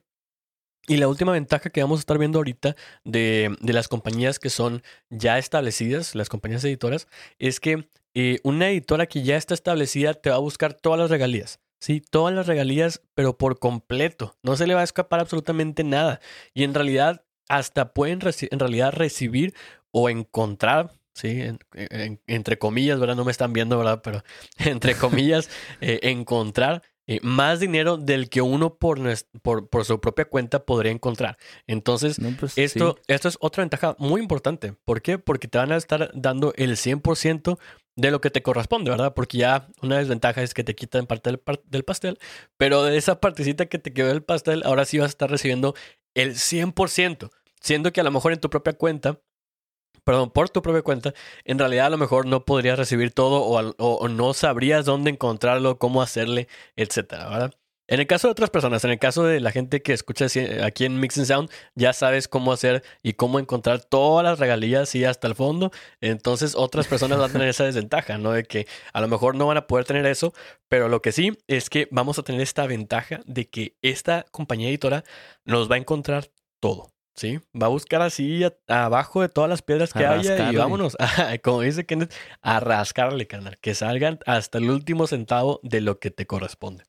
Y la última ventaja que vamos a estar viendo ahorita de, de, las compañías que son ya establecidas, las compañías editoras, es que eh, una editora que ya está establecida te va a buscar todas las regalías. Sí, todas las regalías, pero por completo. No se le va a escapar absolutamente nada. Y en realidad, hasta pueden en realidad recibir o encontrar, sí, en, en, entre comillas, ¿verdad? No me están viendo, ¿verdad? Pero (laughs) entre comillas, eh, encontrar eh, más dinero del que uno por, por, por, su propia cuenta podría encontrar. Entonces, pues, esto, esto es otra ventaja muy importante. ¿Por qué? Porque te van a estar dando el 100% de lo que te corresponde, ¿verdad? Porque ya una desventaja es que te quitan parte del, del pastel, pero de esa partecita que te quedó del pastel, ahora sí vas a estar recibiendo el 100%, siendo que a lo mejor en tu propia cuenta perdón, por tu propia cuenta, en realidad a lo mejor no podrías recibir todo o, no sabrías dónde encontrarlo, cómo hacerle, etcétera, ¿verdad? En el caso de otras personas, en el caso de la gente que escucha aquí en Mixing Sound, ya sabes cómo hacer y cómo encontrar todas las regalías y hasta el fondo. Entonces otras personas van a tener esa desventaja, ¿no? De que a lo mejor no van a poder tener eso, pero lo que sí es que vamos a tener esta ventaja de que esta compañía editora nos va a encontrar todo. Sí, va a buscar así abajo de todas las piedras que haya y vámonos, (laughs) como dice Kenneth, a rascarle, canal, que salgan hasta el último centavo de lo que te corresponde.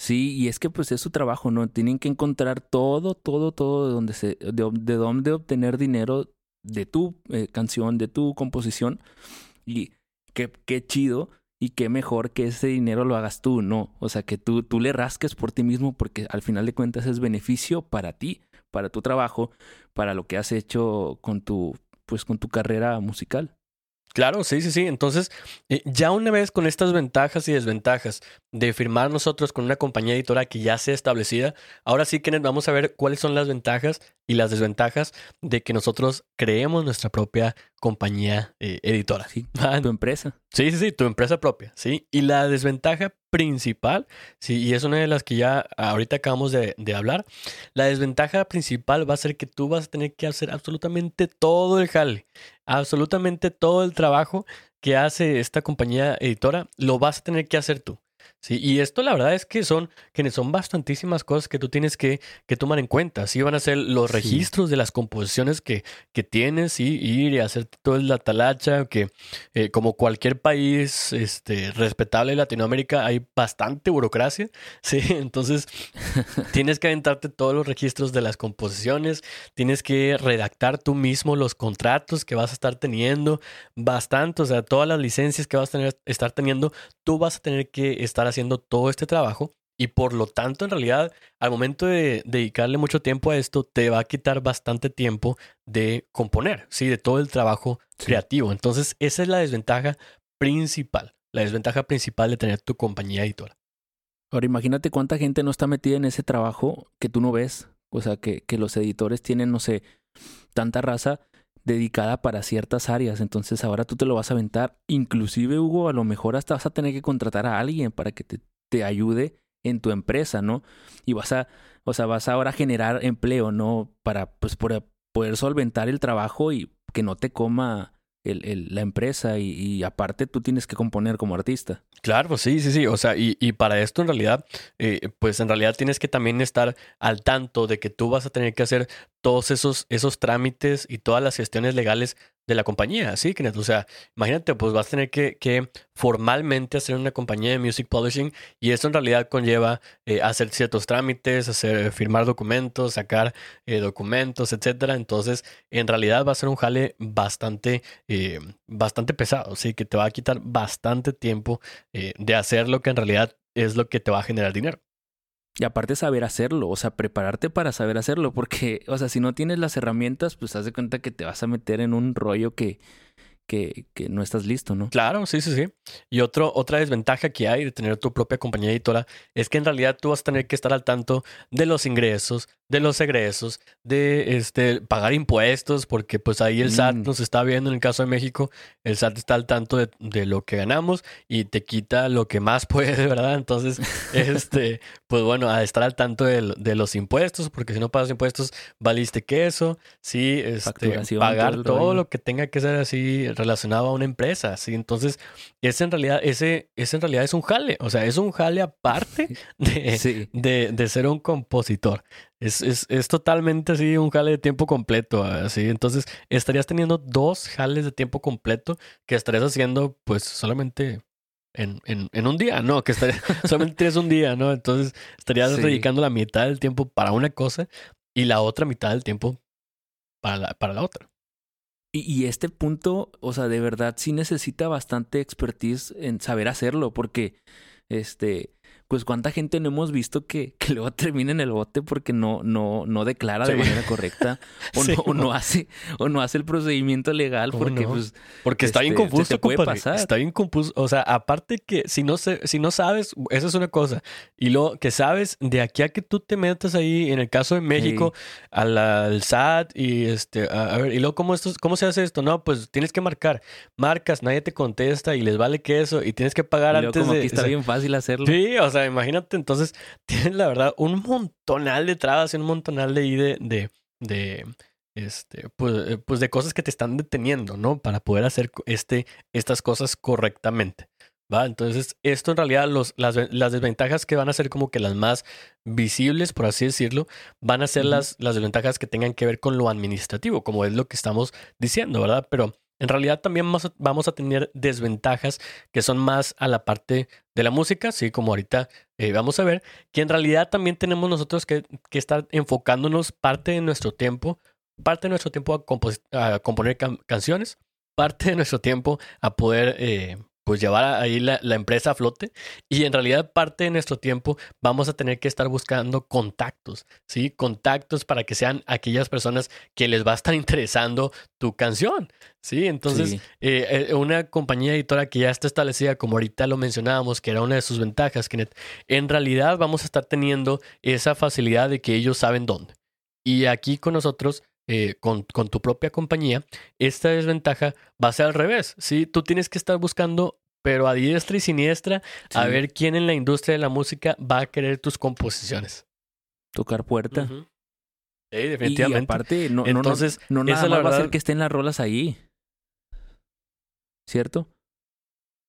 Sí, y es que pues es su trabajo, ¿no? Tienen que encontrar todo, todo, todo de donde se, de, de dónde obtener dinero de tu eh, canción, de tu composición. Y qué, qué chido y qué mejor que ese dinero lo hagas tú, ¿no? O sea, que tú, tú le rasques por ti mismo porque al final de cuentas es beneficio para ti para tu trabajo, para lo que has hecho con tu, pues con tu carrera musical. Claro, sí, sí, sí. Entonces, eh, ya una vez con estas ventajas y desventajas de firmar nosotros con una compañía editora que ya sea establecida, ahora sí, Kenneth, vamos a ver cuáles son las ventajas y las desventajas de que nosotros creemos nuestra propia compañía eh, editora. Sí, (laughs) tu empresa. Sí, sí, sí, tu empresa propia, ¿sí? Y la desventaja principal, sí, y es una de las que ya ahorita acabamos de, de hablar, la desventaja principal va a ser que tú vas a tener que hacer absolutamente todo el jale, absolutamente todo el trabajo que hace esta compañía editora, lo vas a tener que hacer tú. Sí, y esto la verdad es que son, que son bastantísimas cosas que tú tienes que, que tomar en cuenta. Sí, van a ser los registros de las composiciones que, que tienes, y ir y hacer todo la talacha, que eh, como cualquier país este, respetable de Latinoamérica hay bastante burocracia, (laughs) sí, entonces tienes que aventarte todos los registros de las composiciones, tienes que redactar tú mismo los contratos que vas a estar teniendo, bastante, o sea, todas las licencias que vas a tener, estar teniendo, tú vas a tener que estar haciendo todo este trabajo y por lo tanto en realidad al momento de dedicarle mucho tiempo a esto te va a quitar bastante tiempo de componer, sí, de todo el trabajo creativo. Entonces esa es la desventaja principal, la desventaja principal de tener tu compañía editora. Ahora imagínate cuánta gente no está metida en ese trabajo que tú no ves, o sea, que, que los editores tienen, no sé, tanta raza dedicada para ciertas áreas. Entonces ahora tú te lo vas a aventar. Inclusive, Hugo, a lo mejor hasta vas a tener que contratar a alguien para que te, te ayude en tu empresa, ¿no? Y vas a, o sea, vas ahora generar empleo, ¿no? Para, pues, para poder solventar el trabajo y que no te coma el, el, la empresa y, y, aparte tú tienes que componer como artista. Claro, sí, sí, sí. O sea, y, y para esto en realidad, eh, pues en realidad tienes que también estar al tanto de que tú vas a tener que hacer todos esos, esos trámites y todas las gestiones legales de la compañía, ¿sí? O sea, imagínate, pues vas a tener que, que formalmente hacer una compañía de music publishing y eso en realidad conlleva eh, hacer ciertos trámites, hacer, firmar documentos, sacar eh, documentos, etcétera. Entonces, en realidad va a ser un jale bastante, eh, bastante pesado, ¿sí? Que te va a quitar bastante tiempo de hacer lo que en realidad es lo que te va a generar dinero. Y aparte saber hacerlo, o sea, prepararte para saber hacerlo, porque, o sea, si no tienes las herramientas, pues haz de cuenta que te vas a meter en un rollo que, que, que, no estás listo, ¿no? Claro, sí, sí, sí. Y otro, otra desventaja que hay de tener tu propia compañía editora es que en realidad tú vas a tener que estar al tanto de los ingresos, de los egresos, de este, pagar impuestos, porque pues ahí el SAT mm. nos está viendo en el caso de México, el SAT está al tanto de, de, lo que ganamos y te quita lo que más (laughs) puede, ¿verdad? Entonces, este, pues bueno, a estar al tanto de, de, los impuestos, porque si no pagas impuestos, valiste queso, sí, este, pagar todo, todo lo que tenga que ser así relacionado a una empresa, ¿sí? Entonces, ese en realidad, ese, ese en realidad es un jale, o sea, es un jale aparte (laughs) de, de, de ser un compositor. Es, es, es, totalmente así un jale de tiempo completo, así. Entonces, estarías teniendo dos jales de tiempo completo que estarías haciendo, pues, solamente en, en, en un día, ¿no? Que estaría, (laughs) solamente tienes un día, ¿no? Entonces, estarías dedicando la mitad del tiempo para una cosa y la otra mitad del tiempo para la, para la otra. Y, este punto, o sea, de verdad sí necesita bastante expertise en saber hacerlo, porque, este, pues cuánta gente no hemos visto que, que luego termina en el bote porque no, no, no declara de manera correcta (laughs) o, Sí, no, o no. hace, o no hace el procedimiento legal ¿Cómo porque no? pues Porque está bien Este, se confuso, te puede compadre. pasar. Está bien confuso. O sea, aparte que si no, se, si no sabes, esa es una cosa. Y luego que sabes, de aquí a que tú te metas ahí, en el caso de México, a la- al SAT y este, a, a ver, y luego ¿cómo, esto, cómo se hace esto? No, pues tienes que marcar. Marcas, nadie te contesta y les vale que eso y tienes que pagar luego antes como de... aquí está o sea, bien fácil hacerlo. Sí, o sea, imagínate, entonces (laughs) tienes la verdad un montonal de trabas y un montonal de ahí de, de, de, este, pues, eh, pues de cosas que te están deteniendo, ¿no? Para poder hacer este, estas cosas correctamente. ¿Va? Entonces, esto en realidad, los, las, las desventajas que van a ser como que las más visibles, por así decirlo, van a ser las, las desventajas que tengan que ver con lo administrativo, como es lo que estamos diciendo, ¿verdad? Pero en realidad también vamos a, tener desventajas que son más a la parte de la música, sí, como ahorita eh, vamos a ver, que en realidad también tenemos nosotros que, estar enfocándonos parte de nuestro tiempo, parte de nuestro tiempo a, a componer can- canciones, parte de nuestro tiempo a poder eh, pues llevar ahí la, la empresa a flote y en realidad parte de nuestro tiempo vamos a tener que estar buscando contactos, ¿sí? Contactos para que sean aquellas personas que les va a estar (laughs) interesando tu canción, ¿sí? Entonces, Sí. eh, eh, una compañía editora que ya está establecida, como ahorita lo mencionábamos, que era una de sus ventajas, Kenneth, en realidad vamos a estar teniendo esa facilidad de que ellos saben dónde. Y aquí con nosotros, eh, con, con tu propia compañía, esta desventaja va a ser al revés, ¿sí? Tú tienes que estar buscando, pero a diestra y siniestra, a ver quién en la industria de la música va a querer tus composiciones. tocar puerta. Ujú. Sí, Y- Y, definitivamente. aparte, no, Entonces, no, nada más va a verdad- ser que estén las rolas ahí. ¿Cierto?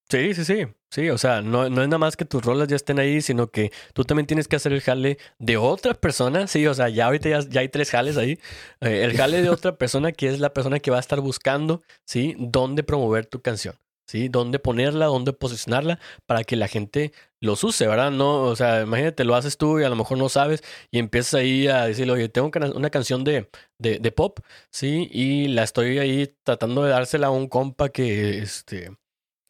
Sí, sí, sí. Sí, o sea, no, no es nada más que tus rolas ya estén ahí, sino que tú también tienes que hacer el jale de otra persona. Sí, o sea, ya ahorita ya, ya hay tres jales ahí. Eh, el jale de (laughs) otra persona que es la persona que va a estar buscando, ¿sí? Dónde promover tu canción, ¿sí? Dónde ponerla, dónde posicionarla para que la gente los use, ¿verdad? No, o sea, imagínate, lo haces tú y a lo mejor no sabes y empiezas ahí a decirle, oye, tengo una canción de, de, de pop, ¿sí? Y la estoy ahí tratando de dársela a un compa que, este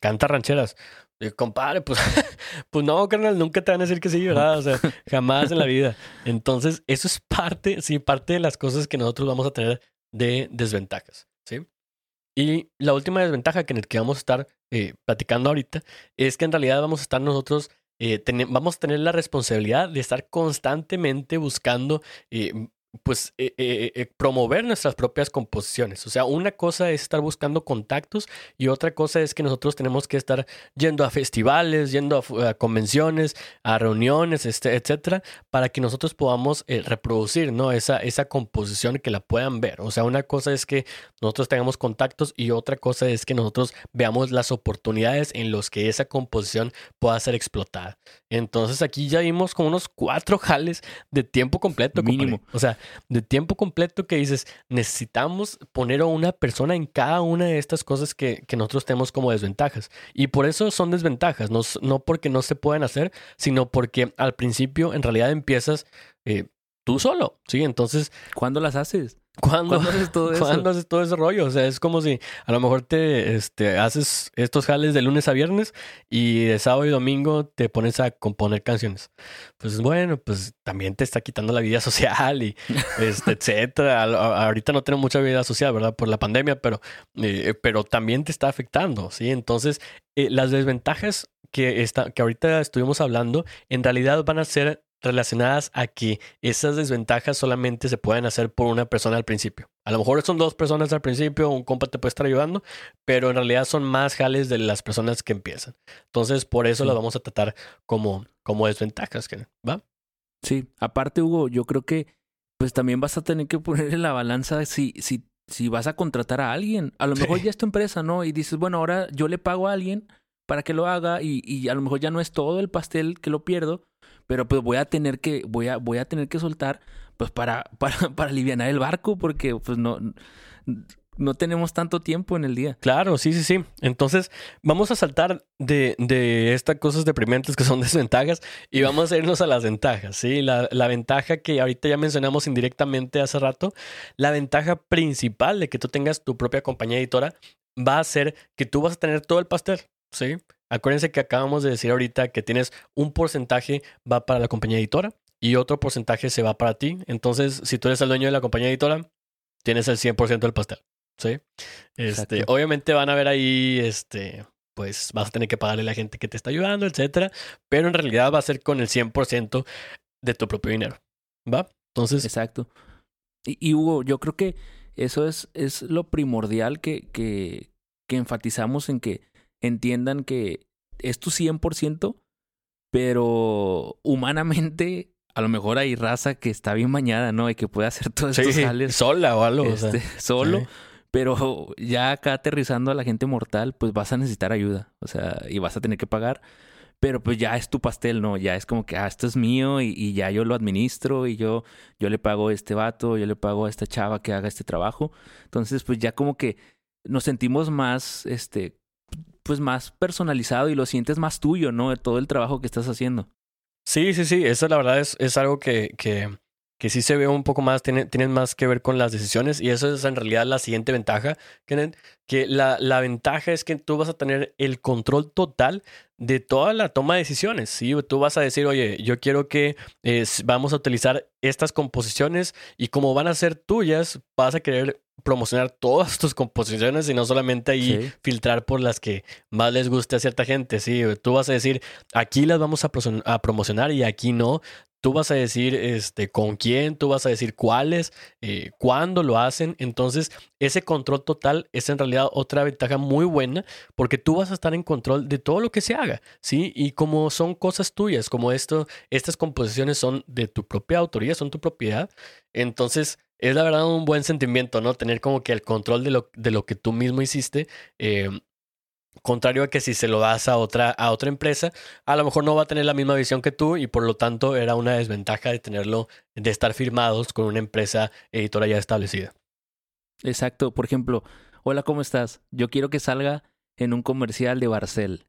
canta rancheras. Y, compadre, pues, (laughs) pues no, carnal, nunca te van a decir que sí, ¿verdad? O sea, (laughs) jamás en la vida. Entonces, eso es parte, sí, parte de las cosas que nosotros vamos a tener de desventajas. Y la última desventaja que, que vamos a estar eh, platicando ahorita es que en realidad vamos a estar nosotros, eh, vamos a tener la responsabilidad de estar constantemente buscando, eh, pues, eh, eh, eh, promover nuestras propias composiciones. O sea, una cosa es estar buscando contactos y otra cosa es que nosotros tenemos que estar yendo a festivales, yendo a, convenciones, a reuniones, este, etcétera, para que nosotros podamos eh, reproducir, ¿no? Esa, esa composición que la puedan ver. O sea, una cosa es que nosotros tengamos contactos y otra cosa es que nosotros veamos las oportunidades en los que esa composición pueda ser explotada. Entonces aquí ya vimos como unos cuatro jales de tiempo completo. compadre. Mínimo. O sea, de tiempo completo que dices, necesitamos poner a una persona en cada una de estas cosas que, que nosotros tenemos como desventajas. Y por eso son desventajas, no, no porque no se pueden hacer, sino porque al principio en realidad empiezas eh, tú solo, ¿sí? Entonces, ¿Cuándo las haces? ¿Cuándo, ¿Cuándo haces todo (laughs) eso? ¿Cuándo haces todo ese rollo? O sea, es como si a lo mejor te este, haces estos jales de lunes a viernes y de sábado y domingo te pones a componer canciones. Pues bueno, pues también te está quitando la vida (laughs) social y este, etcétera. A- Ahorita no tengo mucha vida social, ¿verdad? Por la pandemia, pero, eh, pero también te está afectando, ¿sí? Entonces, eh, las desventajas que, está, que ahorita estuvimos hablando, en realidad van a ser relacionadas a que esas desventajas solamente se pueden hacer por una persona al principio. A lo mejor son dos personas al principio, un compa te puede estar ayudando, pero en realidad son más jales de las personas que empiezan. Entonces, por eso Sí. las vamos a tratar como, como desventajas, que- ¿va? Sí, aparte, Hugo, yo creo que pues también vas a tener que poner en la balanza si, si, si vas a contratar a alguien. A lo mejor Sí. ya es tu empresa, ¿no? Y dices, bueno, ahora yo le pago a alguien para que lo haga y, y a lo mejor ya no es todo el pastel que lo pierdo, pero pues voy a tener que, voy a, voy a tener que soltar pues para, (laughs) para, para aliviar el barco porque pues no, no tenemos tanto tiempo en el día. Claro, sí, sí, sí. Entonces, vamos a saltar de, de estas cosas deprimentes que son (laughs) desventajas y vamos a irnos a las ventajas, ¿sí? La, la ventaja que ahorita ya mencionamos indirectamente hace rato, la ventaja principal de que tú tengas tu propia compañía editora va a ser que tú vas a tener todo el pastel, ¿sí? Acuérdense que acabamos de decir ahorita que tienes un porcentaje va para la compañía editora y otro porcentaje se va para ti. Entonces, si tú eres el dueño de la compañía editora, tienes el 100% del pastel. ¿Sí? Este, obviamente van a ver ahí, este, pues vas a tener que pagarle a la gente que te está ayudando, etcétera. Pero en realidad va a ser con el 100% de tu propio dinero. ¿Va? Entonces. Exacto. Y, Hugo, yo creo que eso es, es lo primordial que, que, que enfatizamos en que entiendan que es tu 100%, pero humanamente a lo mejor hay raza que está bien bañada, ¿no? Y que puede hacer todos estos sales. Sola o algo. Este, (laughs) solo. Pero ya acá aterrizando a la gente mortal, pues vas a necesitar ayuda. O sea, y vas a tener que pagar. Pero pues ya es tu pastel, ¿no? Ya es como que, ah, esto es mío y, y ya yo lo administro y yo, yo le pago a este vato, yo le pago a esta chava que haga este trabajo. Entonces, pues ya como que nos sentimos más, este, pues más personalizado y lo sientes más tuyo, ¿no? De todo el trabajo que estás haciendo. Sí, sí, sí. Eso la verdad es, es algo que, que, que, sí se ve un poco más, tiene, más que ver con las decisiones. Y eso es en realidad la siguiente ventaja, que la, la ventaja es que tú vas a tener el control total de toda la toma de decisiones. ¿sí? Tú vas a decir, oye, yo quiero que eh, vamos a utilizar estas composiciones y como van a ser tuyas, vas a querer promocionar todas (laughs) tus composiciones y no solamente ahí filtrar por las que más les guste a cierta gente. Sí, tú vas a decir, aquí las vamos a, a promocionar y aquí no. Tú vas a decir este, con quién, tú vas a decir cuáles, eh, cuándo lo hacen. Entonces, ese control total es en realidad otra ventaja muy buena porque tú vas a estar en control de todo lo que se haga, ¿sí? Y como son cosas tuyas, como esto, estas composiciones son de tu propia autoría, son tu propiedad, entonces es la verdad un buen sentimiento, ¿no? Tener como que el control de lo, de lo que tú mismo hiciste. Eh, contrario a que si se lo das a otra, a otra empresa, a lo mejor no va a tener la misma visión que tú y por lo tanto era una desventaja de tenerlo, de estar firmados con una empresa editora ya establecida. Exacto. Por ejemplo, hola, ¿cómo estás? Yo quiero que salga en un comercial de Barcel.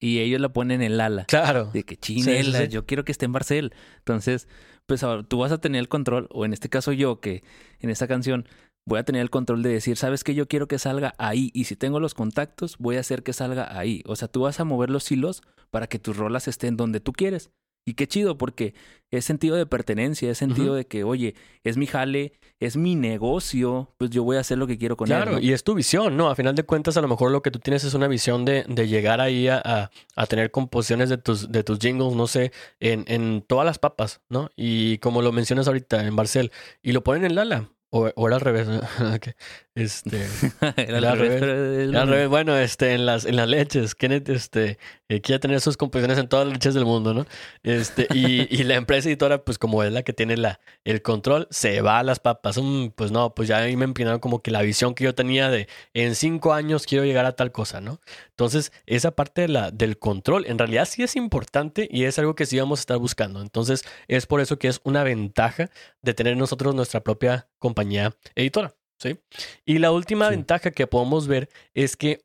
Y ellos la ponen en ala. Claro. De que chinela, yo quiero que esté en Barcel. Entonces, pues tú vas a tener el control, o en este caso yo, que en esta canción voy a tener el control de decir, sabes que yo quiero que salga ahí, y si tengo los contactos, voy a hacer que salga ahí. O sea, tú vas a mover los hilos para que tus rolas estén donde tú quieres. Y qué chido, porque es sentido de pertenencia, es sentido de que, oye, es mi jale, es mi negocio, pues yo voy a hacer lo que quiero con él. Claro, y es tu visión, ¿no? A final de cuentas, a lo mejor lo que tú tienes es una visión de, de llegar ahí a, a, tener composiciones de tus, de tus jingles, no sé, en, en todas las papas, ¿no? Y como lo mencionas ahorita en Barcel, y lo ponen en Lala. O, o era al revés. (laughs) Este, (laughs) era al revés, Bueno, este, en las, en las leches, Kenneth, este, eh, quiere tener sus composiciones en todas las leches del mundo, ¿no? Este, y, (laughs) y, la empresa editora, pues como es la que tiene la, el control, se va a las papas. Pues no, pues ya ahí me empinaron como que la visión que yo tenía de en cinco años quiero llegar a tal cosa, ¿no? Entonces, esa parte de la, del control, en realidad sí es importante y es algo que sí vamos a estar buscando. Entonces, es por eso que es una ventaja de tener nosotros nuestra propia compañía editora. ¿Sí? Y la última ventaja que podemos ver es que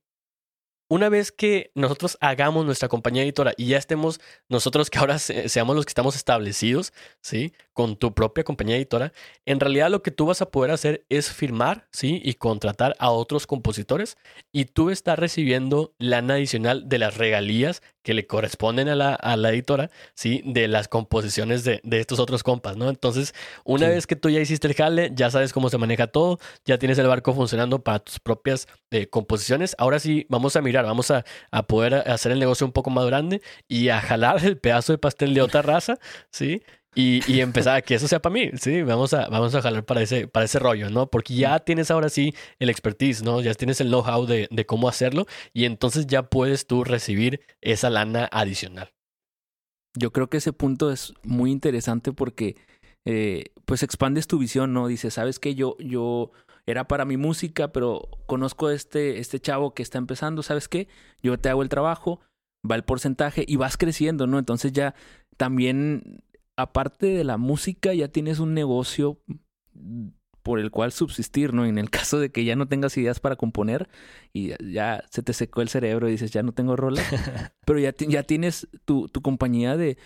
una vez que nosotros hagamos nuestra compañía editora y ya estemos nosotros que ahora seamos los que estamos establecidos, ¿sí? Con tu propia compañía editora, en realidad lo que tú vas a poder hacer es firmar, ¿sí? Y contratar a otros compositores y tú estás recibiendo lana adicional de las regalías que le corresponden a la, a la editora, ¿sí? De las composiciones de, de, estos otros compas, ¿no? Entonces, una vez que tú ya hiciste el jale, ya sabes cómo se maneja todo, ya tienes el barco funcionando para tus propias eh, composiciones. Ahora sí, vamos a mirar, vamos a, a, poder hacer el negocio un poco más grande y a jalar el pedazo de pastel de otra raza, ¿sí? Y, y, empezar a que eso sea para mí, sí, vamos a, vamos a jalar para ese, para ese rollo, ¿no? Porque ya tienes ahora sí el expertise, ¿no? Ya tienes el know-how de, de, cómo hacerlo y entonces ya puedes tú recibir esa lana adicional. Yo creo que ese punto es muy interesante porque eh, pues expandes tu visión, ¿no? Dices, ¿sabes qué? Yo, yo era para mi música, pero conozco este, este chavo que está empezando, ¿sabes qué? Yo te hago el trabajo, va el porcentaje y vas creciendo, ¿no? Entonces ya también aparte de la música, ya tienes un negocio por el cual subsistir, ¿no? En el caso de que ya no tengas ideas para componer y ya se te secó el cerebro y dices, ya no tengo rola, (laughs) pero ya, ya tienes tu, tu compañía de,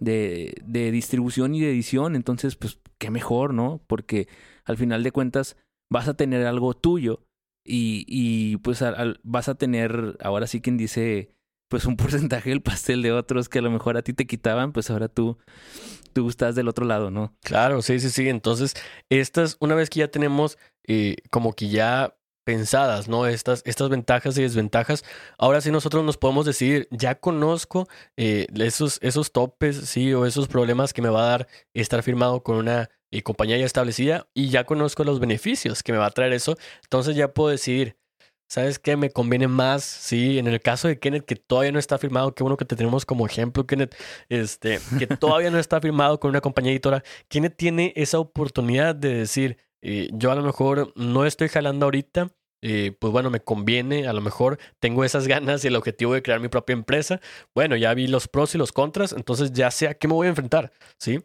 de, de, distribución y de edición, entonces, pues, qué mejor, ¿no? Porque al final de cuentas vas a tener algo tuyo y, y pues vas a tener, ahora sí quien dice, pues un (laughs) porcentaje del pastel de otros que a lo mejor a ti te quitaban, pues ahora tú, tú estás del otro lado, ¿no? Claro, sí, sí, sí. Entonces, estas, una vez que ya tenemos eh, como que ya pensadas, ¿no? Estas, estas ventajas y desventajas. Ahora sí nosotros nos podemos decir, ya conozco eh, esos, esos topes, sí, o esos problemas que me va a dar estar firmado con una eh, compañía ya establecida y ya conozco los beneficios que me va a traer eso. Entonces ya puedo decidir, ¿sabes qué? Me conviene más, sí, en el caso de Kenneth, que todavía no está firmado, qué bueno que te tenemos como ejemplo, Kenneth, este, que (laughs) todavía no está firmado con una compañía editora. Kenneth tiene esa oportunidad de decir, eh, yo a lo mejor no estoy jalando ahorita, eh, pues bueno, me conviene, a lo mejor tengo esas (laughs) ganas y el objetivo de crear mi propia empresa. Bueno, ya vi los pros y los contras, entonces ya sé a qué me voy a enfrentar, ¿sí?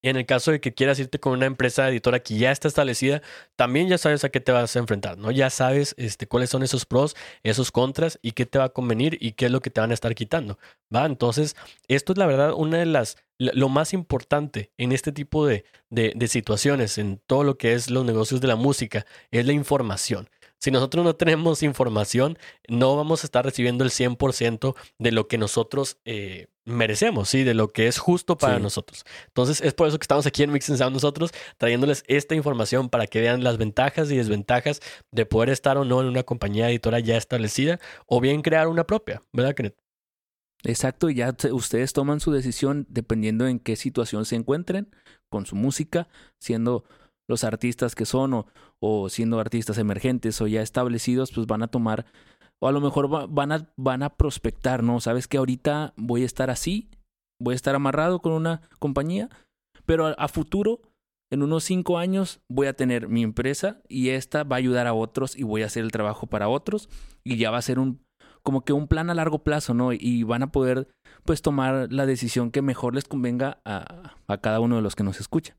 Y en el caso de que quieras irte con una empresa editora que ya está establecida, también ya sabes a qué te vas a enfrentar, ¿no? Ya sabes este, cuáles son esos pros, esos contras y qué te va a convenir y qué es lo que te van a estar quitando, ¿va? Entonces, esto es la verdad una de las, lo más importante en este tipo de, de, situaciones, en todo lo que es los negocios de la música, es la información. Si nosotros no tenemos información, no vamos a estar recibiendo el 100% de lo que nosotros eh, merecemos, ¿sí? De lo que es justo para nosotros. Entonces, es por eso que estamos aquí en Mix Sound nosotros, trayéndoles esta información para que vean las ventajas y desventajas de poder estar o no en una compañía editora ya establecida o bien crear una propia, ¿verdad, Kenneth? Exacto, ya ustedes toman su decisión dependiendo en qué situación se encuentren con su música, siendo los artistas que son o, siendo artistas emergentes o ya establecidos, pues van a tomar, o a lo mejor van, a, van a prospectar, ¿no? Sabes que ahorita voy a estar así, voy a estar amarrado con una compañía, pero a, futuro, en unos cinco años, voy a tener mi empresa y esta va a ayudar a otros y voy a hacer el trabajo para otros y ya va a ser un como que un plan a largo plazo, ¿no? Y van a poder pues tomar la decisión que mejor les convenga a, a cada uno de los que nos escucha.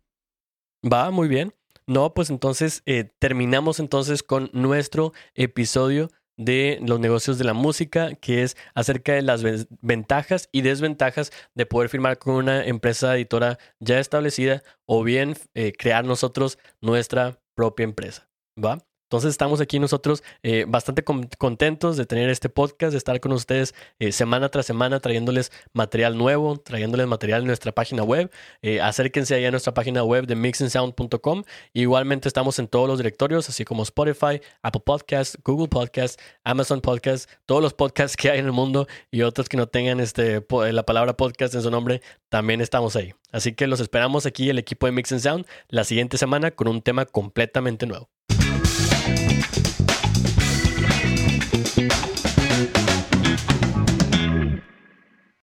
Va, muy bien. No, pues entonces eh, terminamos entonces con nuestro episodio de los negocios de la música, que es acerca de las ventajas y desventajas de poder firmar con una empresa editora ya establecida o bien eh, crear nosotros nuestra propia empresa. ¿Va? Entonces estamos aquí nosotros eh, bastante contentos de tener este podcast, de estar con ustedes eh, semana tras semana trayéndoles material nuevo, trayéndoles material en nuestra página web. Eh, acérquense allá a nuestra página web de mixingsound.com. Igualmente estamos en todos los directorios, así como Spotify, Apple Podcasts, Google Podcasts, Amazon Podcasts, todos los podcasts que hay en el mundo y otros que no tengan este, la palabra podcast en su nombre, también estamos ahí. Así que los esperamos aquí el equipo de Mix Sound la siguiente semana con un tema completamente nuevo. Thank you.